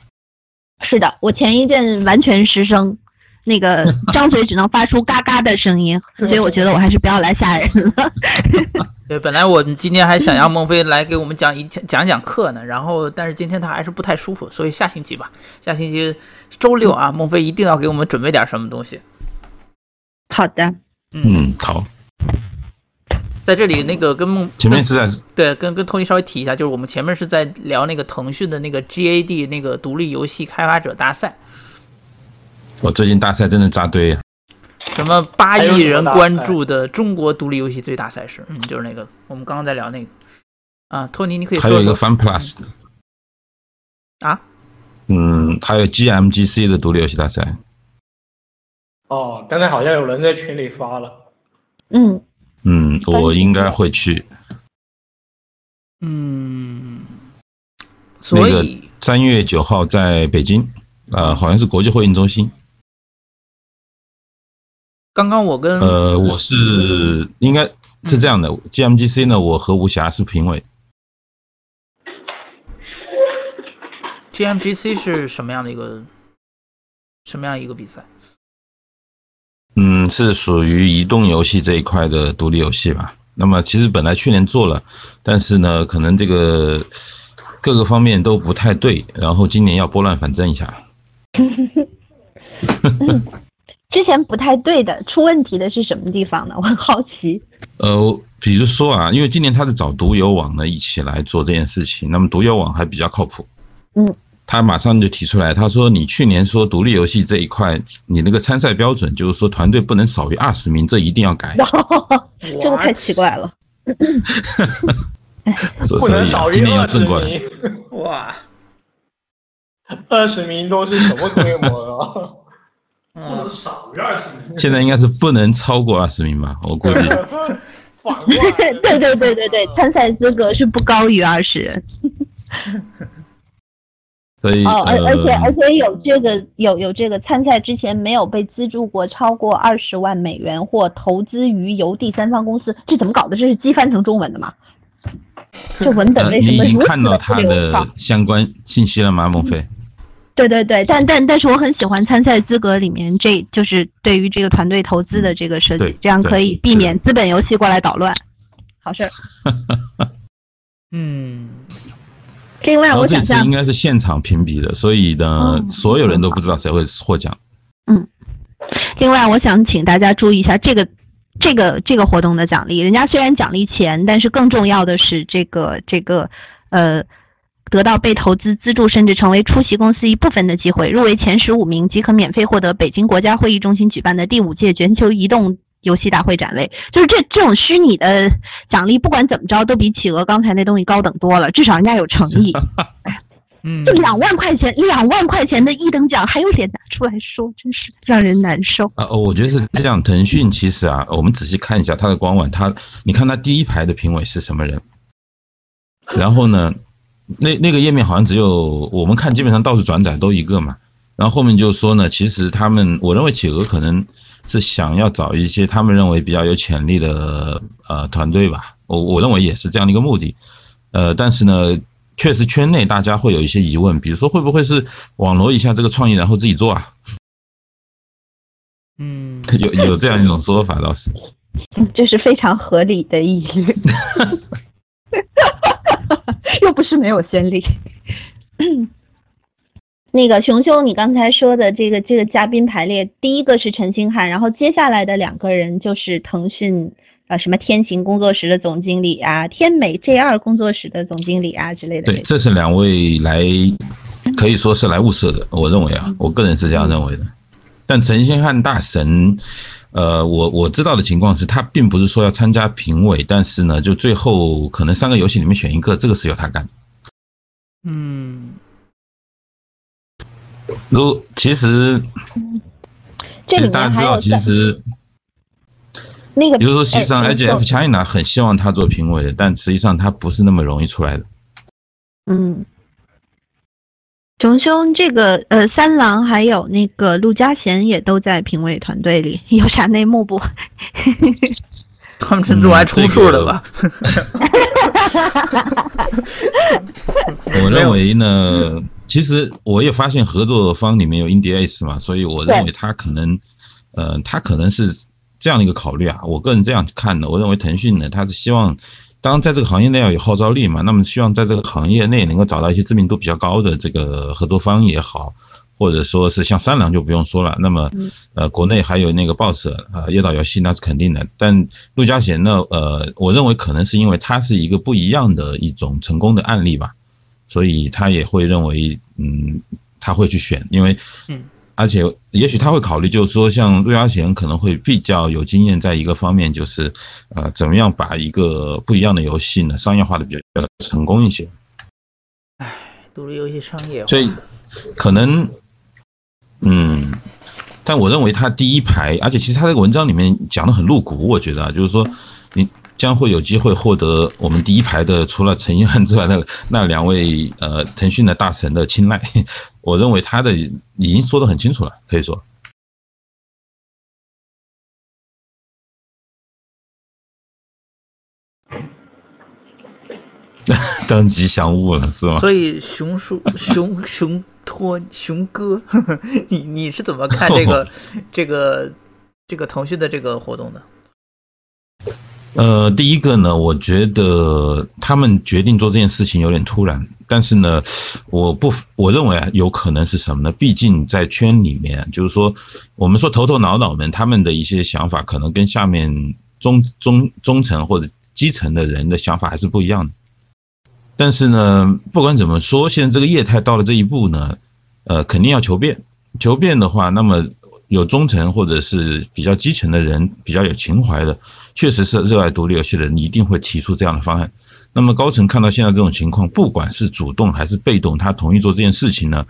是的，我前一阵完全失声，那个 张嘴只能发出嘎嘎的声音，所以我觉得我还是不要来吓人了。对，本来我今天还想让孟非来给我们讲一讲讲课呢，然后但是今天他还是不太舒服，所以下星期吧，下星期周六啊，孟非一定要给我们准备点什么东西。好的。嗯，好。在这里，那个跟梦前面是在对跟跟托尼稍微提一下，就是我们前面是在聊那个腾讯的那个 GAD 那个独立游戏开发者大赛。我最近大赛真的扎堆啊！什么八亿人关注的中国独立游戏最大赛事？嗯，就是那个我们刚刚在聊那个啊，托尼，你可以还有一个 Fun Plus 的啊，嗯，还有 GMGC 的独立游戏大赛。哦，刚才好像有人在群里发了，嗯。嗯，我应该会去。嗯，所以三月九号在北京，呃，好像是国际会议中心。刚刚我跟呃，我是应该是这样的，GMGC 呢，我和吴霞是评委。GMGC 是什么样的一个什么样一个比赛？嗯，是属于移动游戏这一块的独立游戏吧。那么其实本来去年做了，但是呢，可能这个各个方面都不太对，然后今年要拨乱反正一下。之前不太对的，出问题的是什么地方呢？我很好奇。呃，比如说啊，因为今年他是找独游网呢一起来做这件事情，那么独游网还比较靠谱。嗯。他马上就提出来，他说你去年说独立游戏这一块，你那个参赛标准就是说团队不能少于二十名，这一定要改。这个太奇怪了。所以今年要正过来。哇，二十名都是什么规模啊？不能少于二十名。现在应该是不能超过二十名吧？我估计。对对对对对，参赛资格是不高于二十人。所以哦，而而且而且有这个有有这个参赛之前没有被资助过超过二十万美元或投资于由第三方公司，这怎么搞的？这是机翻成中文的吗？这文本为什么你已经看到他的相关信息了吗？孟非？对对对，但但但是我很喜欢参赛资格里面，这就是对于这个团队投资的这个设计，这样可以避免资本游戏过来捣乱。好事儿。嗯。另外，我想这次应该是现场评比的，所以呢，所有人都不知道谁会获奖。嗯。另外，我想请大家注意一下这个这个这个活动的奖励，人家虽然奖励钱，但是更重要的是这个这个呃。得到被投资资助，甚至成为出席公司一部分的机会。入围前十五名即可免费获得北京国家会议中心举办的第五届全球移动游戏大会展位。就是这这种虚拟的奖励，不管怎么着，都比企鹅刚才那东西高等多了。至少人家有诚意。嗯，就两万块钱，两万块钱的一等奖，还有脸拿出来说，真是让人难受。啊，我觉得是这样。腾讯其实啊，我们仔细看一下它的官网，它你看它第一排的评委是什么人？然后呢？那那个页面好像只有我们看，基本上到处转载都一个嘛。然后后面就说呢，其实他们，我认为企鹅可能是想要找一些他们认为比较有潜力的呃团队吧。我我认为也是这样的一个目的。呃，但是呢，确实圈内大家会有一些疑问，比如说会不会是网罗一下这个创意，然后自己做啊？嗯，有有这样一种说法倒是，这是非常合理的疑虑。又不是没有先例。那个熊熊，你刚才说的这个这个嘉宾排列，第一个是陈星汉，然后接下来的两个人就是腾讯啊什么天行工作室的总经理啊，天美 J 二工作室的总经理啊之类的。对，这是两位来可以说是来物色的，我认为啊，我个人是这样认为的。但陈星汉大神。呃，我我知道的情况是他并不是说要参加评委，但是呢，就最后可能三个游戏里面选一个，这个是由他干。嗯，如其实，其实大家知道，其实那个，比如说，实际上 IGF China 很希望他做评委的，但实际上他不是那么容易出来的。嗯。熊兄，这个呃，三郎还有那个陆嘉贤也都在评委团队里，有啥内幕不？他们是录爱充数的吧？我认为呢，其实我也发现合作方里面有 IndieAce 嘛，所以我认为他可能，呃，他可能是这样的一个考虑啊。我个人这样看的，我认为腾讯呢，他是希望。当然，在这个行业内要有号召力嘛，那么希望在这个行业内能够找到一些知名度比较高的这个合作方也好，或者说是像三郎就不用说了。那么，呃，国内还有那个 BOSS 啊，叶岛游戏那是肯定的。但陆家贤呢，呃，我认为可能是因为他是一个不一样的一种成功的案例吧，所以他也会认为，嗯，他会去选，因为，嗯。而且，也许他会考虑，就是说，像陆嘉贤可能会比较有经验，在一个方面，就是，呃，怎么样把一个不一样的游戏呢，商业化的比较成功一些。唉，独立游戏商业化，所以可能，嗯，但我认为他第一排，而且其实他这个文章里面讲的很露骨，我觉得啊，就是说，你。将会有机会获得我们第一排的，除了陈一汉之外的 那两位呃腾讯的大神的青睐。我认为他的已经说得很清楚了，可以说 当吉祥物了，是吗？所以熊叔、熊熊托、熊哥，你你是怎么看这个这个这个腾讯的这个活动的？呃，第一个呢，我觉得他们决定做这件事情有点突然，但是呢，我不，我认为啊，有可能是什么呢？毕竟在圈里面，就是说，我们说头头脑脑们，他们的一些想法，可能跟下面中中中层或者基层的人的想法还是不一样的。但是呢，不管怎么说，现在这个业态到了这一步呢，呃，肯定要求变。求变的话，那么有忠诚或者是比较基层的人，比较有情怀的，确实是热爱独立游戏的人，一定会提出这样的方案。那么高层看到现在这种情况，不管是主动还是被动，他同意做这件事情呢？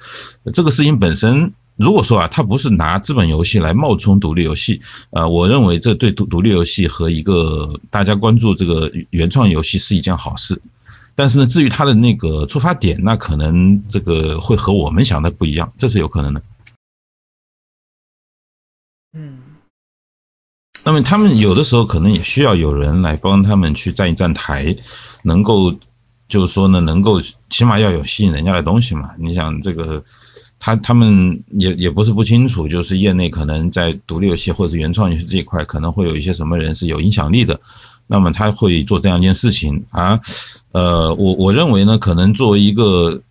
这个事情本身。如果说啊，他不是拿资本游戏来冒充独立游戏，呃，我认为这对独独立游戏和一个大家关注这个原创游戏是一件好事。但是呢，至于他的那个出发点，那可能这个会和我们想的不一样，这是有可能的。嗯。那么他们有的时候可能也需要有人来帮他们去站一站台，能够就是说呢，能够起码要有吸引人家的东西嘛。你想这个。他他们也也不是不清楚，就是业内可能在独立游戏或者是原创游戏这一块，可能会有一些什么人是有影响力的，那么他会做这样一件事情啊，呃，我我认为呢，可能作为一个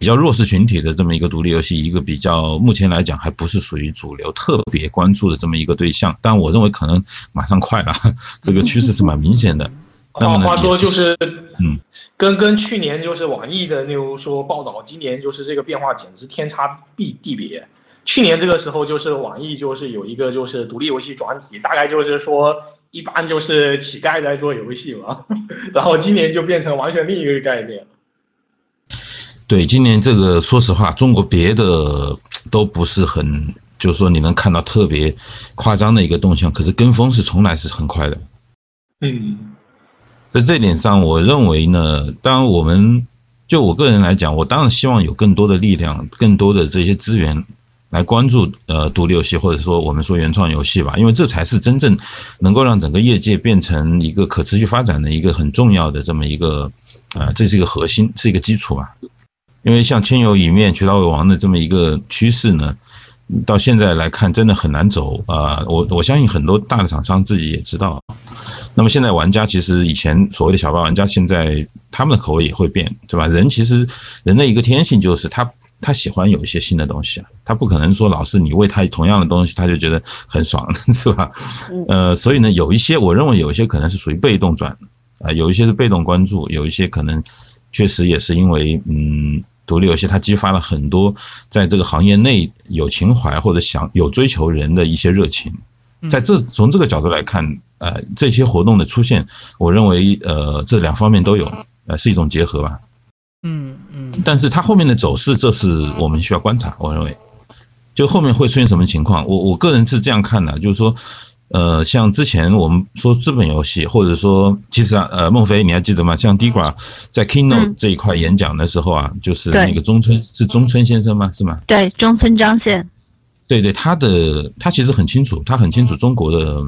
比较弱势群体的这么一个独立游戏，一个比较目前来讲还不是属于主流特别关注的这么一个对象，但我认为可能马上快了，这个趋势是蛮明显的。那么话说就是，嗯。跟跟去年就是网易的那种说报道，今年就是这个变化简直天差地地别。去年这个时候就是网易就是有一个就是独立游戏转体，大概就是说一般就是乞丐在做游戏嘛，然后今年就变成完全另一个概念。对，今年这个说实话，中国别的都不是很，就是说你能看到特别夸张的一个动向，可是跟风是从来是很快的。嗯。在这点上，我认为呢，当然我们就我个人来讲，我当然希望有更多的力量、更多的这些资源来关注呃独立游戏，或者说我们说原创游戏吧，因为这才是真正能够让整个业界变成一个可持续发展的一个很重要的这么一个啊，这是一个核心，是一个基础吧。因为像千有一面、渠道为王的这么一个趋势呢。到现在来看，真的很难走啊！我我相信很多大的厂商自己也知道。那么现在玩家其实以前所谓的小白玩家，现在他们的口味也会变，对吧？人其实人的一个天性就是他他喜欢有一些新的东西啊，他不可能说老是你喂他同样的东西，他就觉得很爽，是吧？呃，所以呢，有一些我认为有一些可能是属于被动转啊，有一些是被动关注，有一些可能确实也是因为嗯。独立游戏它激发了很多在这个行业内有情怀或者想有追求人的一些热情，在这从这个角度来看，呃，这些活动的出现，我认为呃这两方面都有，呃是一种结合吧。嗯嗯。但是它后面的走势，这是我们需要观察。我认为，就后面会出现什么情况，我我个人是这样看的，就是说。呃，像之前我们说资本游戏，或者说，其实啊，呃，孟非你还记得吗？像 Digra 在 Keynote 这一块演讲的时候啊，就是那个中村是中村先生吗？是吗？对，中村章宪。对对，他的他其实很清楚，他很清楚中国的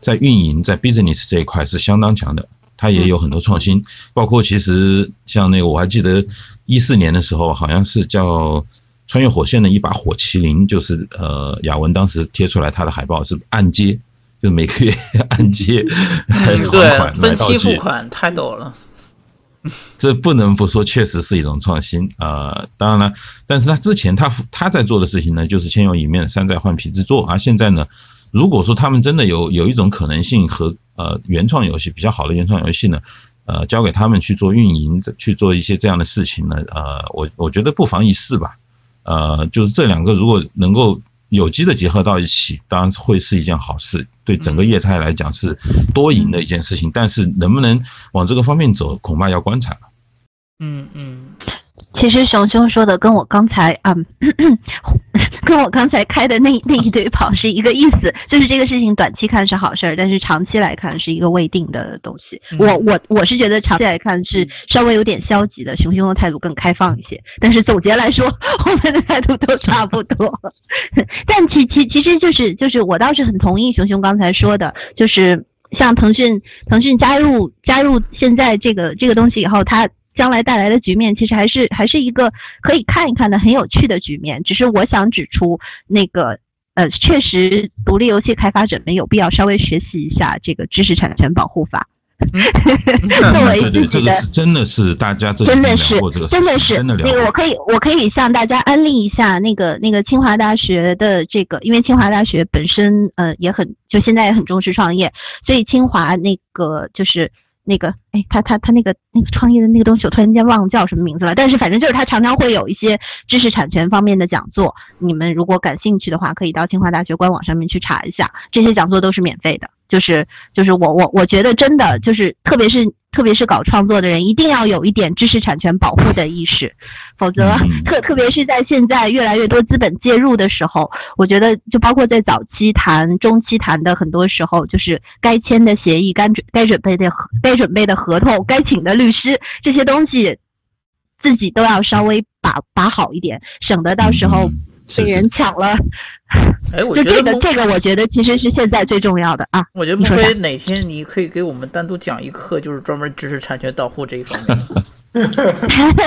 在运营在 business 这一块是相当强的，他也有很多创新，包括其实像那个我还记得一四年的时候，好像是叫穿越火线的一把火麒麟，就是呃雅文当时贴出来他的海报是按揭。就每个月 按揭还还款买道具，分期付款太多了。这不能不说，确实是一种创新啊。当然了，但是他之前他他在做的事情呢，就是千用一面山寨换皮制作。而现在呢，如果说他们真的有有一种可能性和呃原创游戏比较好的原创游戏呢，呃，交给他们去做运营，去做一些这样的事情呢，呃，我我觉得不妨一试吧。呃，就是这两个如果能够。有机的结合到一起，当然会是一件好事，对整个业态来讲是多赢的一件事情。但是能不能往这个方面走，恐怕要观察了。嗯嗯。其实熊熊说的跟我刚才啊，跟我刚才开的那那一堆跑是一个意思，就是这个事情短期看是好事儿，但是长期来看是一个未定的东西。我我我是觉得长期来看是稍微有点消极的，熊熊的态度更开放一些。但是总结来说，我们的态度都差不多。但其其其实就是就是我倒是很同意熊熊刚才说的，就是像腾讯腾讯加入加入现在这个这个东西以后，它。将来带来的局面其实还是还是一个可以看一看的很有趣的局面，只是我想指出那个呃，确实独立游戏开发者们有必要稍微学习一下这个知识产权保护法。作为这个是，真的是大家真的是真的是那个我可以我可以向大家安利一下那个那个清华大学的这个，因为清华大学本身呃也很就现在也很重视创业，所以清华那个就是。那个，哎，他他他那个那个创业的那个东西，我突然间忘了叫什么名字了。但是反正就是他常常会有一些知识产权方面的讲座，你们如果感兴趣的话，可以到清华大学官网上面去查一下，这些讲座都是免费的。就是就是我我我觉得真的就是，特别是特别是搞创作的人，一定要有一点知识产权保护的意识，否则 特特别是在现在越来越多资本介入的时候，我觉得就包括在早期谈、中期谈的很多时候，就是该签的协议、该准该准备的该准备的合同、该请的律师这些东西，自己都要稍微把把好一点，省得到时候被人抢了。哎，我觉得这个这个，我觉得其实是现在最重要的啊。我觉得莫非哪天你可以给我们单独讲一课，就是专门知识产权保护这一方面。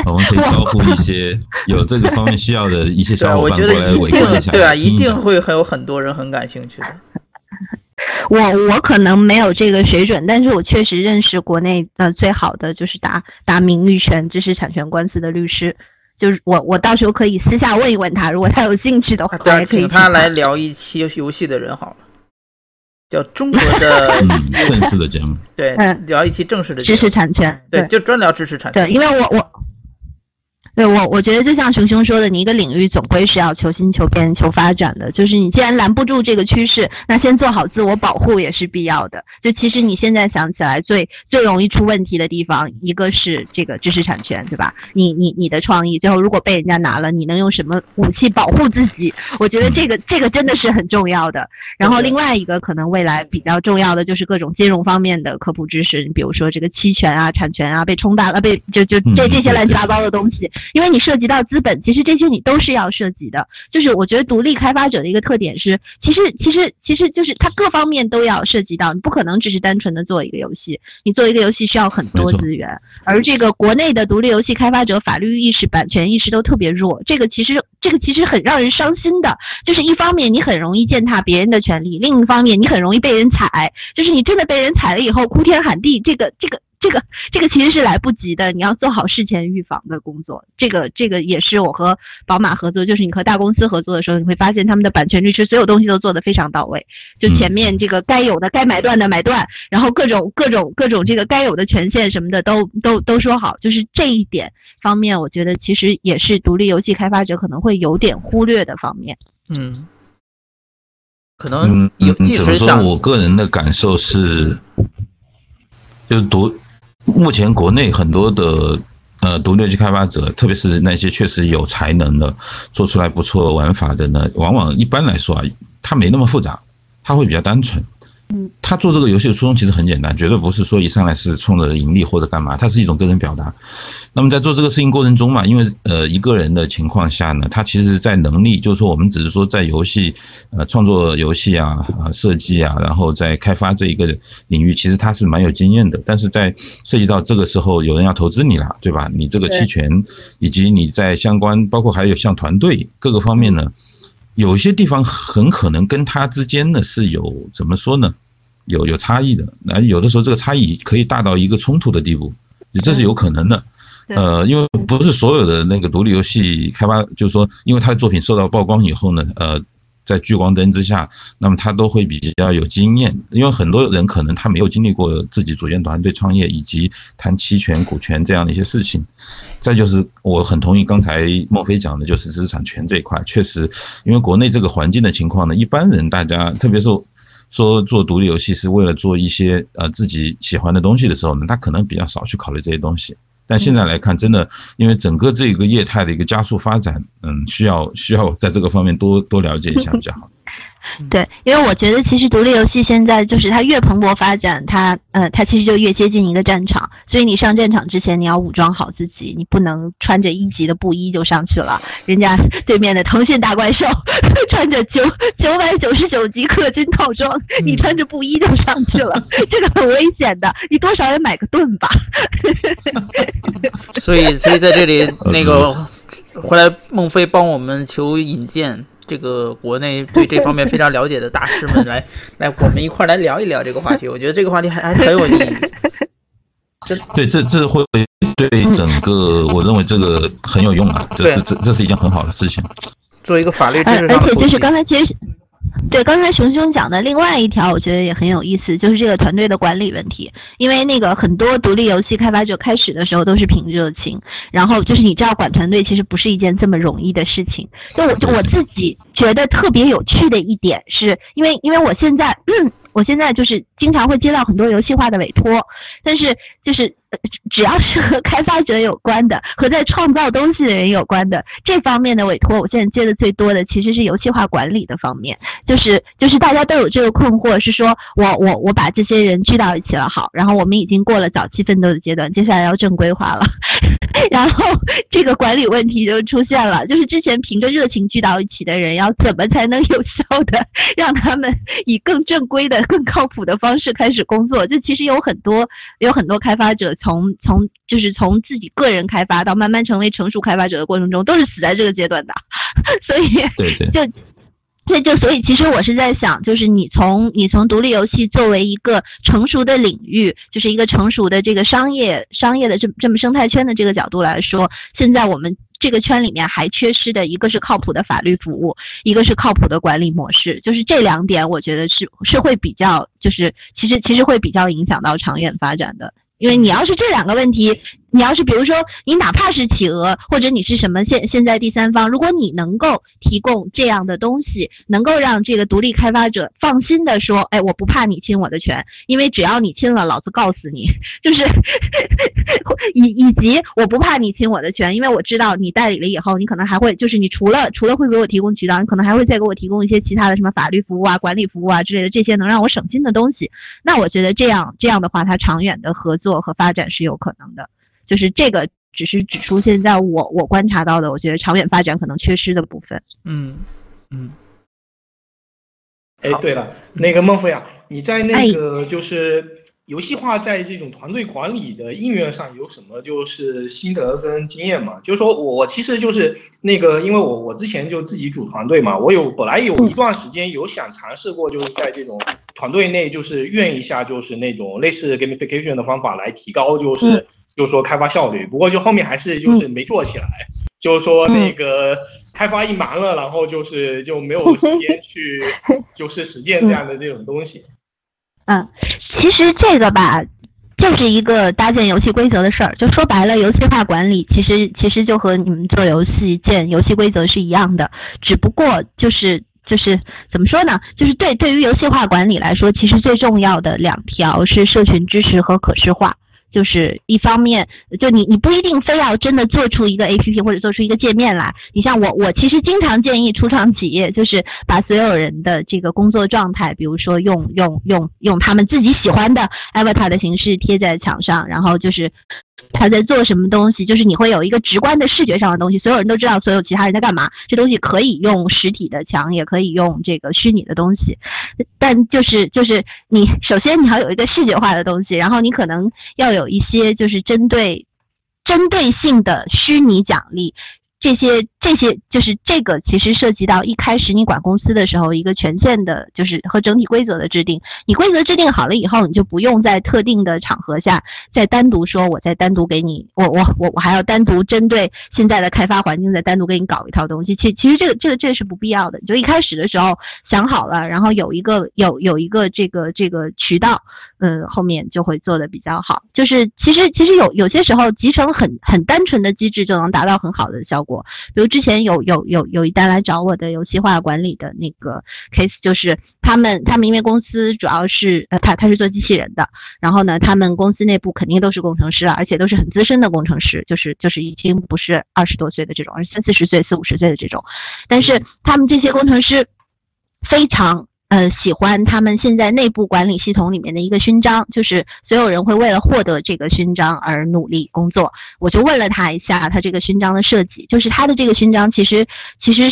我们可以招呼一些 有这个方面需要的一些小伙伴过来围观一下。对啊，一定会还有很多人很感兴趣的。我我可能没有这个水准，但是我确实认识国内的最好的就是打打名誉权、知识产权官司的律师。就是我，我到时候可以私下问一问他，如果他有兴趣的话，对，请他来聊一期游戏的人好了，叫中国的正式的节目，对，聊一期正式的知识产权，对，就专聊知识产权，对，因为我我。对我，我觉得就像熊熊说的，你一个领域总归是要求新、求变、求发展的。就是你既然拦不住这个趋势，那先做好自我保护也是必要的。就其实你现在想起来，最最容易出问题的地方，一个是这个知识产权，对吧？你你你的创意最后如果被人家拿了，你能用什么武器保护自己？我觉得这个这个真的是很重要的。然后另外一个可能未来比较重要的就是各种金融方面的科普知识，你比如说这个期权啊、产权啊被冲大了，被就就这这些乱七八糟的东西。因为你涉及到资本，其实这些你都是要涉及的。就是我觉得独立开发者的一个特点是，其实其实其实就是它各方面都要涉及到，你不可能只是单纯的做一个游戏。你做一个游戏需要很多资源，而这个国内的独立游戏开发者法律意识、版权意识都特别弱。这个其实这个其实很让人伤心的。就是一方面你很容易践踏别人的权利，另一方面你很容易被人踩。就是你真的被人踩了以后，哭天喊地，这个这个。这个这个其实是来不及的，你要做好事前预防的工作。这个这个也是我和宝马合作，就是你和大公司合作的时候，你会发现他们的版权律师所有东西都做得非常到位。就前面这个该有的该买断的买断，然后各种各种各种这个该有的权限什么的都都都说好。就是这一点方面，我觉得其实也是独立游戏开发者可能会有点忽略的方面。嗯，可能有。怎么说？我个人的感受是，就是独。目前国内很多的呃独立游戏开发者，特别是那些确实有才能的，做出来不错玩法的呢，往往一般来说啊，它没那么复杂，它会比较单纯。他做这个游戏的初衷其实很简单，绝对不是说一上来是冲着盈利或者干嘛，它是一种个人表达。那么在做这个事情过程中嘛，因为呃一个人的情况下呢，他其实在能力，就是说我们只是说在游戏呃创作游戏啊啊设计啊，然后在开发这一个领域，其实他是蛮有经验的。但是在涉及到这个时候，有人要投资你了，对吧？你这个期权以及你在相关，包括还有像团队各个方面呢，有些地方很可能跟他之间呢是有怎么说呢？有有差异的，那有的时候这个差异可以大到一个冲突的地步，这是有可能的。呃，因为不是所有的那个独立游戏开发，就是说，因为他的作品受到曝光以后呢，呃，在聚光灯之下，那么他都会比较有经验。因为很多人可能他没有经历过自己组建团队创业以及谈期权、股权这样的一些事情。再就是，我很同意刚才孟非讲的，就是知识产权这一块，确实，因为国内这个环境的情况呢，一般人大家，特别是。说做独立游戏是为了做一些呃自己喜欢的东西的时候呢，他可能比较少去考虑这些东西。但现在来看，真的因为整个这个业态的一个加速发展，嗯，需要需要在这个方面多多了解一下比较好。对，因为我觉得其实独立游戏现在就是它越蓬勃发展，它呃它其实就越接近一个战场。所以你上战场之前，你要武装好自己，你不能穿着一级的布衣就上去了。人家 对面的腾讯大怪兽 穿着九九百九十九级氪金套装，你穿着布衣就上去了，这个很危险的。你多少也买个盾吧。所以，所以在这里 那个回来，孟非帮我们求引荐。这个国内对这方面非常了解的大师们来来，我们一块来聊一聊这个话题。我觉得这个话题还还是很有意义。对，这这会对整个，我认为这个很有用啊。这是这这是一件很好的事情。做一个法律知识上而且就是刚才其实。对，刚才熊熊讲的另外一条，我觉得也很有意思，就是这个团队的管理问题。因为那个很多独立游戏开发者开始的时候都是凭热情，然后就是你知道管团队其实不是一件这么容易的事情。就我就我自己觉得特别有趣的一点，是因为因为我现在我现在就是经常会接到很多游戏化的委托，但是就是只要是和开发者有关的，和在创造东西的人有关的这方面的委托，我现在接的最多的其实是游戏化管理的方面，就是就是大家都有这个困惑，是说我我我把这些人聚到一起了，好，然后我们已经过了早期奋斗的阶段，接下来要正规化了，然后 这个管理问题就出现了，就是之前凭着热情聚到一起的人，要怎么才能有效的 让他们 以更正规的。更靠谱的方式开始工作，就其实有很多有很多开发者从从就是从自己个人开发到慢慢成为成熟开发者的过程中，都是死在这个阶段的。所以，对对，就对就所以，其实我是在想，就是你从你从独立游戏作为一个成熟的领域，就是一个成熟的这个商业商业的这这么生态圈的这个角度来说，现在我们。这个圈里面还缺失的一个是靠谱的法律服务，一个是靠谱的管理模式，就是这两点，我觉得是是会比较，就是其实其实会比较影响到长远发展的。因为你要是这两个问题，你要是比如说你哪怕是企鹅，或者你是什么现现在第三方，如果你能够提供这样的东西，能够让这个独立开发者放心的说，哎，我不怕你侵我的权，因为只要你侵了，老子告死你，就是以以及我不怕你侵我的权，因为我知道你代理了以后，你可能还会就是你除了除了会给我提供渠道，你可能还会再给我提供一些其他的什么法律服务啊、管理服务啊之类的这些能让我省心的东西。那我觉得这样这样的话，它长远的合作。和发展是有可能的，就是这个只是指出现在我我观察到的，我觉得长远发展可能缺失的部分。嗯嗯。哎，对了，那个孟非啊，你在那个就是游戏化在这种团队管理的应用上有什么就是心得跟经验吗？就是说我我其实就是那个，因为我我之前就自己组团队嘛，我有本来有一段时间有想尝试过，就是在这种。团队内就是用一下，就是那种类似 gamification 的方法来提高，就是就是说开发效率。不过就后面还是就是没做起来，就是说那个开发一忙了，然后就是就没有时间去 就是实践这样的这种东西。嗯，其实这个吧，就是一个搭建游戏规则的事儿。就说白了，游戏化管理其实其实就和你们做游戏建游戏规则是一样的，只不过就是。就是怎么说呢？就是对对于游戏化管理来说，其实最重要的两条是社群支持和可视化。就是一方面，就你你不一定非要真的做出一个 A P P 或者做出一个界面来。你像我，我其实经常建议初创企业，就是把所有人的这个工作状态，比如说用用用用他们自己喜欢的 Avatar 的形式贴在墙上，然后就是他在做什么东西，就是你会有一个直观的视觉上的东西，所有人都知道所有其他人在干嘛。这东西可以用实体的墙，也可以用这个虚拟的东西，但就是就是你首先你要有一个视觉化的东西，然后你可能要有。一些就是针对针对性的虚拟奖励。这些这些就是这个，其实涉及到一开始你管公司的时候，一个权限的，就是和整体规则的制定。你规则制定好了以后，你就不用在特定的场合下再单独说，我再单独给你，我我我我还要单独针对现在的开发环境再单独给你搞一套东西。其其实这个这个这是不必要的。就一开始的时候想好了，然后有一个有有一个这个这个渠道，呃，后面就会做的比较好。就是其实其实有有些时候集成很很单纯的机制就能达到很好的效果。比如之前有有有有一单来找我的游戏化管理的那个 case，就是他们他们因为公司主要是呃他他是做机器人的，然后呢他们公司内部肯定都是工程师了，而且都是很资深的工程师，就是就是已经不是二十多岁的这种，而是三四十岁、四五十岁的这种，但是他们这些工程师非常。呃，喜欢他们现在内部管理系统里面的一个勋章，就是所有人会为了获得这个勋章而努力工作。我就问了他一下，他这个勋章的设计，就是他的这个勋章其实其实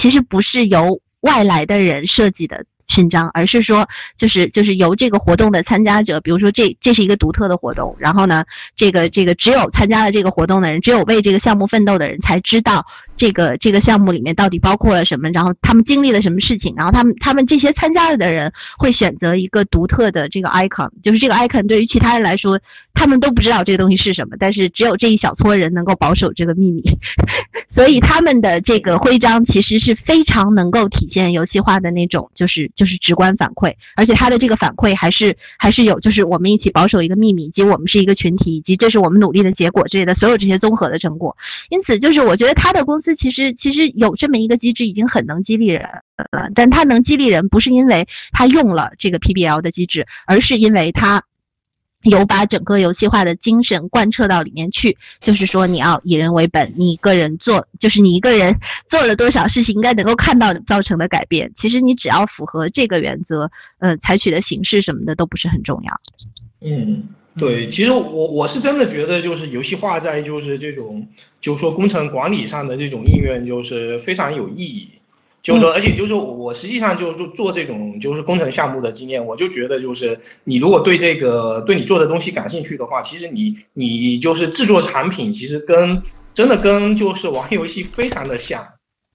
其实不是由外来的人设计的。勋章，而是说，就是就是由这个活动的参加者，比如说这这是一个独特的活动，然后呢，这个这个只有参加了这个活动的人，只有为这个项目奋斗的人才知道这个这个项目里面到底包括了什么，然后他们经历了什么事情，然后他们他们这些参加了的人会选择一个独特的这个 icon，就是这个 icon 对于其他人来说，他们都不知道这个东西是什么，但是只有这一小撮人能够保守这个秘密，所以他们的这个徽章其实是非常能够体现游戏化的那种，就是就是直观反馈，而且他的这个反馈还是还是有，就是我们一起保守一个秘密，以及我们是一个群体，以及这是我们努力的结果之类的，所有这些综合的成果。因此，就是我觉得他的公司这其实其实有这么一个机制，已经很能激励人了。但他能激励人，不是因为他用了这个 PBL 的机制，而是因为他有把整个游戏化的精神贯彻到里面去。就是说，你要以人为本，你一个人做，就是你一个人 做了多少事情，应该能够看到造成的改变。其实你只要符合这个原则，呃，采取的形式什么的都不是很重要。嗯。对，其实我我是真的觉得，就是游戏化在就是这种，就是说工程管理上的这种应用，就是非常有意义。就是说，而且就是我实际上就是做这种就是工程项目的经验，我就觉得就是你如果对这个对你做的东西感兴趣的话，其实你你就是制作产品，其实跟真的跟就是玩游戏非常的像。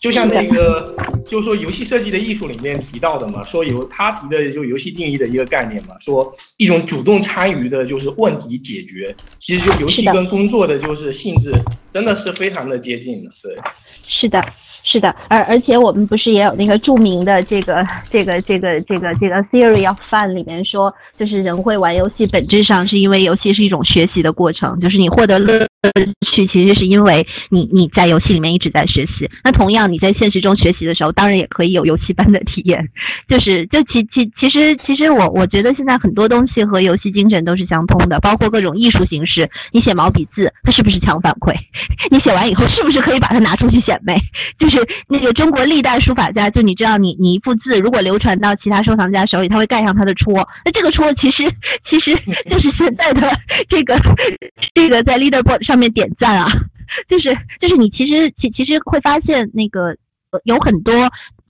就像那个，就是说游戏设计的艺术里面提到的嘛，说有他提的就游戏定义的一个概念嘛，说一种主动参与的，就是问题解决，其实就游戏跟工作的就是性质真的是非常的接近的，对。是的。是的，而而且我们不是也有那个著名的这个 这个这个这个这个 theory of fun 里面说，就是人会玩游戏，本质上是因为游戏是一种学习的过程，就是你获得乐趣，其实是因为你你在游戏里面一直在学习。那同样你在现实中学习的时候，当然也可以有游戏般的体验。就是就其其其实其实我我觉得现在很多东西和游戏精神都是相通的，包括各种艺术形式。你写毛笔字，它是不是强反馈？你写完以后是不是可以把它拿出去显摆？就。是那个中国历代书法家，就你知道，你你一幅字如果流传到其他收藏家手里，他会盖上他的戳。那这个戳其实其实 就是现在的 这个这个在 Leaderboard 上面点赞啊，就是就是你其实其其实会发现那个有很多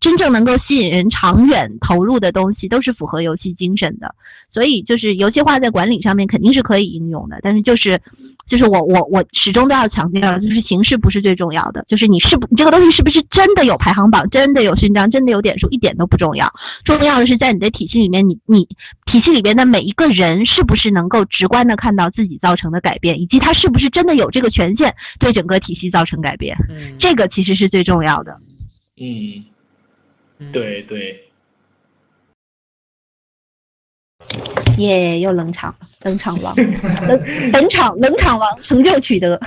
真正能够吸引人长远投入的东西，都是符合游戏精神的。所以就是游戏化在管理上面肯定是可以应用的，但是就是。就是我我我始终都要强调，就是形式不是最重要的，就是你是不你这个东西是不是真的有排行榜，真的有勋章，真的有点数，一点都不重要。重要的是在你的体系里面，你你体系里边的每一个人是不是能够直观的看到自己造成的改变，以及他是不是真的有这个权限对整个体系造成改变。嗯，这个其实是最重要的。嗯，对对。耶，又冷场，冷场王，冷冷场冷场王成就取得。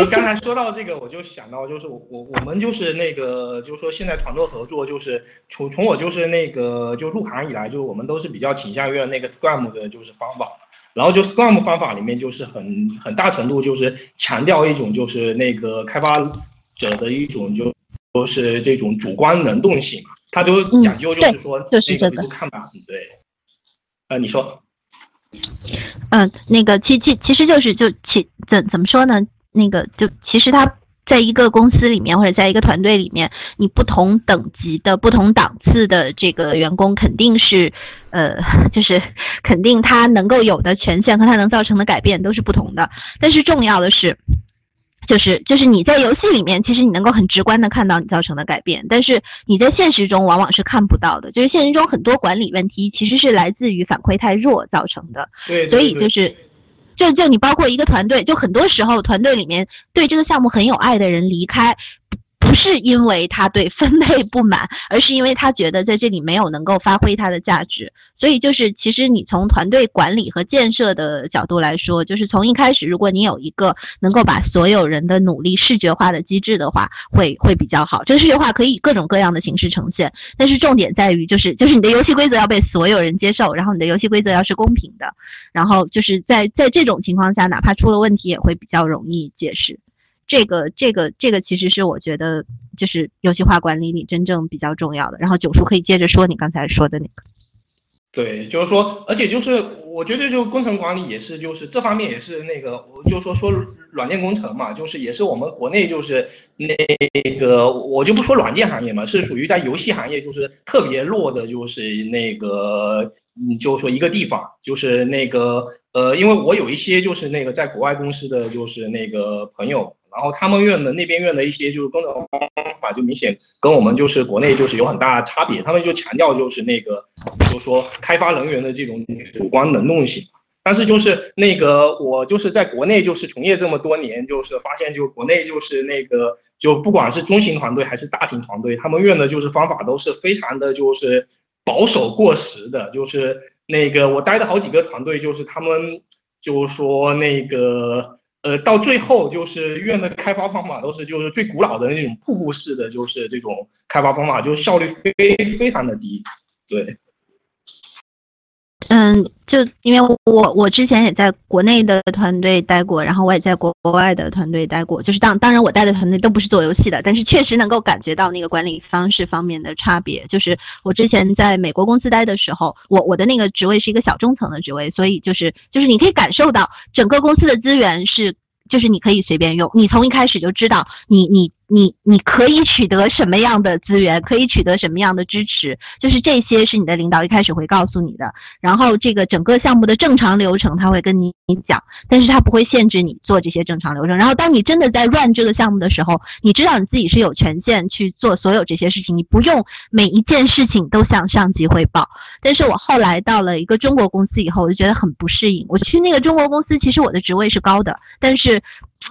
我刚才说到这个，我就想到，就是我我我们就是那个，就是说现在团队合作，就是从从我就是那个就入行以来，就是我们都是比较倾向于那个 Scrum 的就是方法，然后就 Scrum 方法里面就是很很大程度就是强调一种就是那个开发者的一种就就是这种主观能动性，他都讲究就是说就是这个看法，对。呃，你说，嗯，那个，其其其实就是就其怎怎么说呢？那个就其实他在一个公司里面或者在一个团队里面，你不同等级的不同档次的这个员工肯定是，呃，就是肯定他能够有的权限和他能造成的改变都是不同的。但是重要的是。就是就是你在游戏里面，其实你能够很直观的看到你造成的改变，但是你在现实中往往是看不到的。就是现实中很多管理问题其实是来自于反馈太弱造成的。对，所以就是，就就你包括一个团队，就很多时候团队里面对这个项目很有爱的人离开。不是因为他对分配不满，而是因为他觉得在这里没有能够发挥他的价值。所以就是，其实你从团队管理和建设的角度来说，就是从一开始，如果你有一个能够把所有人的努力视觉化的机制的话，会会比较好。这个视觉化可以以各种各样的形式呈现，但是重点在于，就是就是你的游戏规则要被所有人接受，然后你的游戏规则要是公平的，然后就是在在这种情况下，哪怕出了问题，也会比较容易解释。这个这个这个其实是我觉得就是游戏化管理里真正比较重要的。然后九叔可以接着说你刚才说的那个。对，就是说，而且就是我觉得就工程管理也是，就是这方面也是那个，我就说说软件工程嘛，就是也是我们国内就是那个我就不说软件行业嘛，是属于在游戏行业就是特别弱的，就是那个嗯，就说一个地方，就是那个呃，因为我有一些就是那个在国外公司的就是那个朋友。然后他们院的那边院的一些就是工作方法就明显跟我们就是国内就是有很大差别，他们就强调就是那个就是说开发人员的这种主观能动性。但是就是那个我就是在国内就是从业这么多年，就是发现就国内就是那个就不管是中型团队还是大型团队，他们用的就是方法都是非常的就是保守过时的。就是那个我待的好几个团队，就是他们就是说那个呃到最后就是院的开发方法都是就是最古老的那种瀑布式的就是这种开发方法，就效率非非常的低，对。嗯，就因为我我之前也在国内的团队待过，然后我也在国国外的团队待过，就是当当然我带的团队都不是做游戏的，但是确实能够感觉到那个管理方式方面的差别。就是我之前在美国公司待的时候，我我的那个职位是一个小中层的职位，所以就是就是你可以感受到整个公司的资源是就是你可以随便用，你从一开始就知道你你。你你可以取得什么样的资源，可以取得什么样的支持，就是这些是你的领导一开始会告诉你的。然后这个整个项目的正常流程他会跟你讲，但是他不会限制你做这些正常流程。然后当你真的在 run 这个项目的时候，你知道你自己是有权限去做所有这些事情，你不用每一件事情都向上级汇报。但是我后来到了一个中国公司以后，我就觉得很不适应。我去那个中国公司，其实我的职位是高的，但是。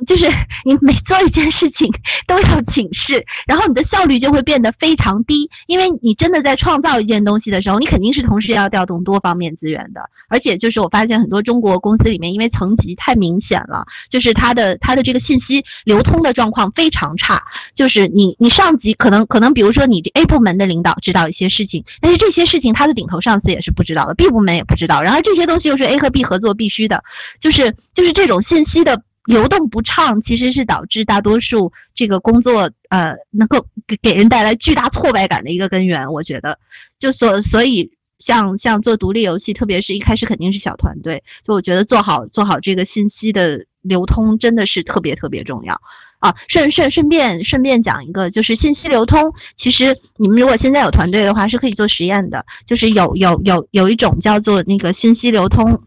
就是你每做一件事情都要请示，然后你的效率就会变得非常低，因为你真的在创造一件东西的时候，你肯定是同时要调动多方面资源的。而且就是我发现很多中国公司里面，因为层级太明显了，就是它的它的这个信息流通的状况非常差。就是你你上级可能可能比如说你这 A 部门的领导知道一些事情，但是这些事情他的顶头上司也是不知道的，B 部门也不知道。然后这些东西又是 A 和 B 合作必须的，就是就是这种信息的。流动不畅，其实是导致大多数这个工作呃能够给给人带来巨大挫败感的一个根源。我觉得，就所所以像像做独立游戏，特别是一开始肯定是小团队，就我觉得做好做好这个信息的流通真的是特别特别重要啊。顺顺顺便顺便讲一个，就是信息流通，其实你们如果现在有团队的话，是可以做实验的，就是有有有有一种叫做那个信息流通。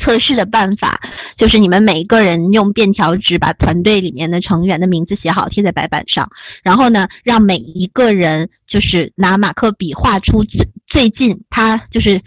测试的办法就是你们每一个人用便条纸把团队里面的成员的名字写好，贴在白板上，然后呢，让每一个人就是拿马克笔画出最最近他就是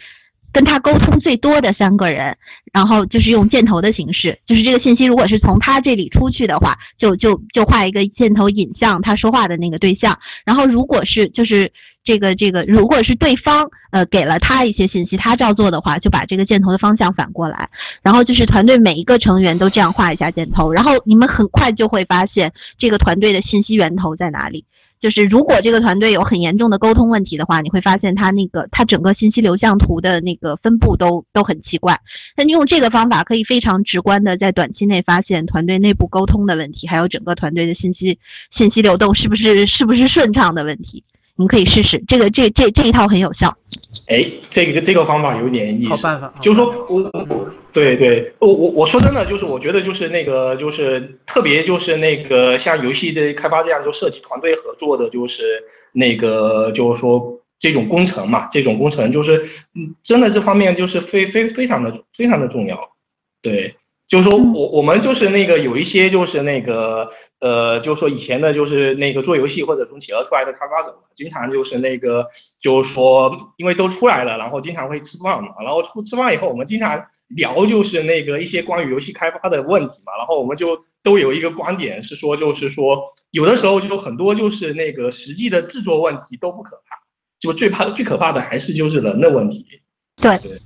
跟他沟通最多的三个人，然后就是用箭头的形式，就是这个信息如果是从他这里出去的话，就就就画一个箭头引向他说话的那个对象，然后如果是就是。这个这个，如果是对方呃给了他一些信息，他照做的话，就把这个箭头的方向反过来，然后就是团队每一个成员都这样画一下箭头，然后你们很快就会发现这个团队的信息源头在哪里。就是如果这个团队有很严重的沟通问题的话，你会发现他那个他整个信息流向图的那个分布都都很奇怪。那你用这个方法可以非常直观的在短期内发现团队内部沟通的问题，还有整个团队的信息信息流动是不是是不是顺畅的问题。你可以试试这个，这这这一套很有效。哎，这个这个方法有点意思。好办法。就是说我我对对，我我我说真的，就是我觉得就是那个就是特别就是那个像游戏的开发这样就设计团队合作的，就是那个就是说这种工程嘛，这种工程就是嗯，真的这方面就是非非非常的非常的重要。对，就是说我我们就是那个有一些就是那个。呃，就是说以前呢，就是那个做游戏或者从企鹅出来的开发者，经常就是那个，就是说，因为都出来了，然后经常会吃饭嘛，然后出吃饭以后，我们经常聊就是那个一些关于游戏开发的问题嘛，然后我们就都有一个观点是说，就是说有的时候就很多就是那个实际的制作问题都不可怕，就最怕最可怕的还是就是人的问题。对。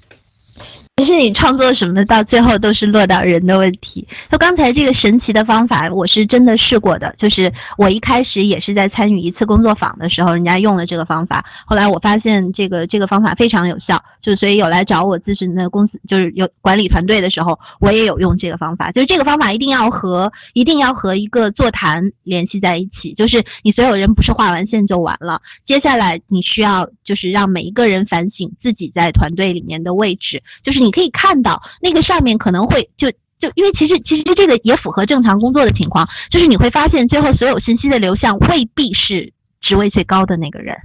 其实你创作什么，到最后都是落到人的问题。就刚才这个神奇的方法，我是真的试过的。就是我一开始也是在参与一次工作坊的时候，人家用了这个方法。后来我发现这个这个方法非常有效，就所以有来找我咨询的公司，就是有管理团队的时候，我也有用这个方法。就是这个方法一定要和一定要和一个座谈联系在一起。就是你所有人不是画完线就完了，接下来你需要就是让每一个人反省自己在团队里面的位置，就是你。你可以看到那个上面可能会就就因为其实其实这个也符合正常工作的情况，就是你会发现最后所有信息的流向未必是职位最高的那个人，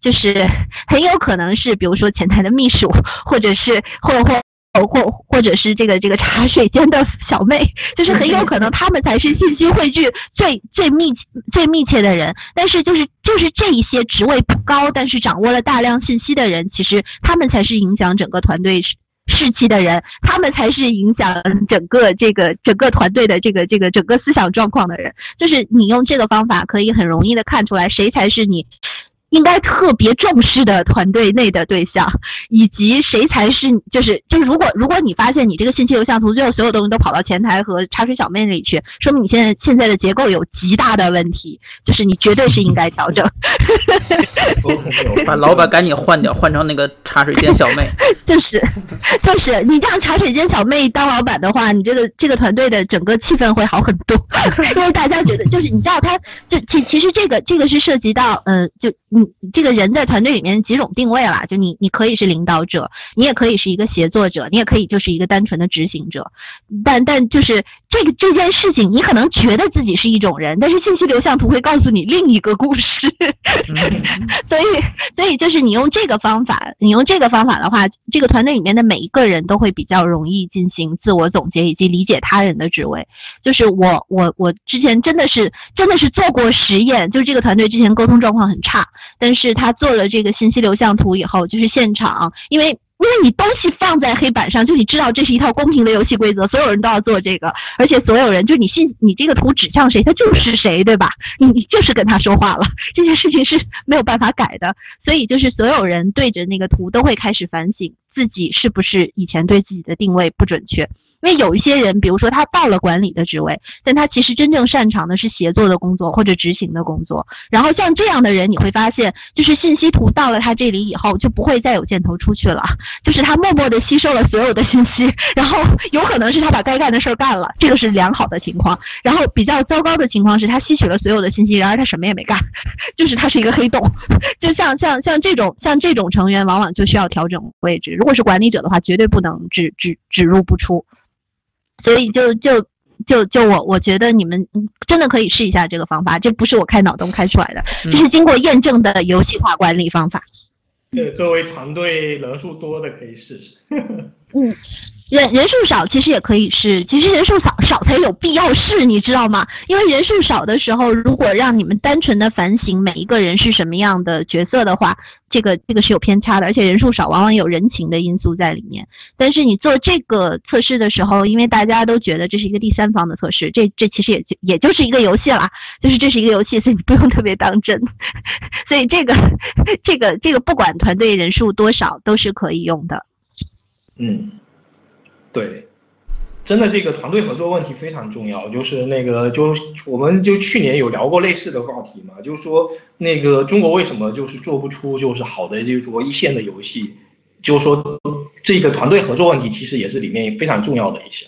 就是很有可能是比如说前台的秘书，或者是或或或或者是这个这个茶水间的小妹，就是很有可能他们才是信息汇聚最最密最密切的人。但是就是就是这一些职位不高，但是掌握了大量信息的人，其实他们才是影响整个团队士气的人，他们才是影响整个这个整个团队的这个这个整个思想状况的人。就是你用这个方法，可以很容易的看出来谁才是你。应该特别重视的团队内的对象，以及谁才是就是就是如果如果你发现你这个信息流向图最后所有东西都跑到前台和茶水小妹那里去，说明你现在现在的结构有极大的问题，就是你绝对是应该调整。把老板赶紧换掉，换成那个茶水间小妹。就是就是你让茶水间小妹当老板的话，你这个这个团队的整个气氛会好很多，因为大家觉得就是你知道他就其其实这个这个是涉及到嗯就。你这个人在团队里面几种定位了，就你你可以是领导者，你也可以是一个协作者，你也可以就是一个单纯的执行者。但但就是这个这件事情，你可能觉得自己是一种人，但是信息流向图会告诉你另一个故事。所以所以就是你用这个方法，你用这个方法的话，这个团队里面的每一个人都会比较容易进行自我总结以及理解他人的职位。就是我我我之前真的是真的是做过实验，就是这个团队之前沟通状况很差。但是他做了这个信息流向图以后，就是现场，因为因为你东西放在黑板上，就你知道这是一套公平的游戏规则，所有人都要做这个，而且所有人就你信你这个图指向谁，他就是谁，对吧？你你就是跟他说话了，这件事情是没有办法改的，所以就是所有人对着那个图都会开始反省自己是不是以前对自己的定位不准确。因为有一些人，比如说他到了管理的职位，但他其实真正擅长的是协作的工作或者执行的工作。然后像这样的人，你会发现，就是信息图到了他这里以后，就不会再有箭头出去了，就是他默默地吸收了所有的信息，然后有可能是他把该干的事儿干了，这个是良好的情况。然后比较糟糕的情况是他吸取了所有的信息，然而他什么也没干，就是他是一个黑洞。就像像像这种像这种成员，往往就需要调整位置。如果是管理者的话，绝对不能只只只入不出。所以就就就就我我觉得你们真的可以试一下这个方法，这不是我开脑洞开出来的，这是经过验证的游戏化管理方法。对，作为团队人数多的可以试试。嗯。人人数少其实也可以试，其实人数少少才有必要试，你知道吗？因为人数少的时候，如果让你们单纯的反省每一个人是什么样的角色的话，这个这个是有偏差的，而且人数少往往有人情的因素在里面。但是你做这个测试的时候，因为大家都觉得这是一个第三方的测试，这这其实也就也就是一个游戏啦，就是这是一个游戏，所以你不用特别当真。所以这个这个这个不管团队人数多少都是可以用的。嗯。对，真的这个团队合作问题非常重要。就是那个，就我们就去年有聊过类似的话题嘛，就是说那个中国为什么就是做不出就是好的就是说一线的游戏，就是说这个团队合作问题其实也是里面非常重要的一些。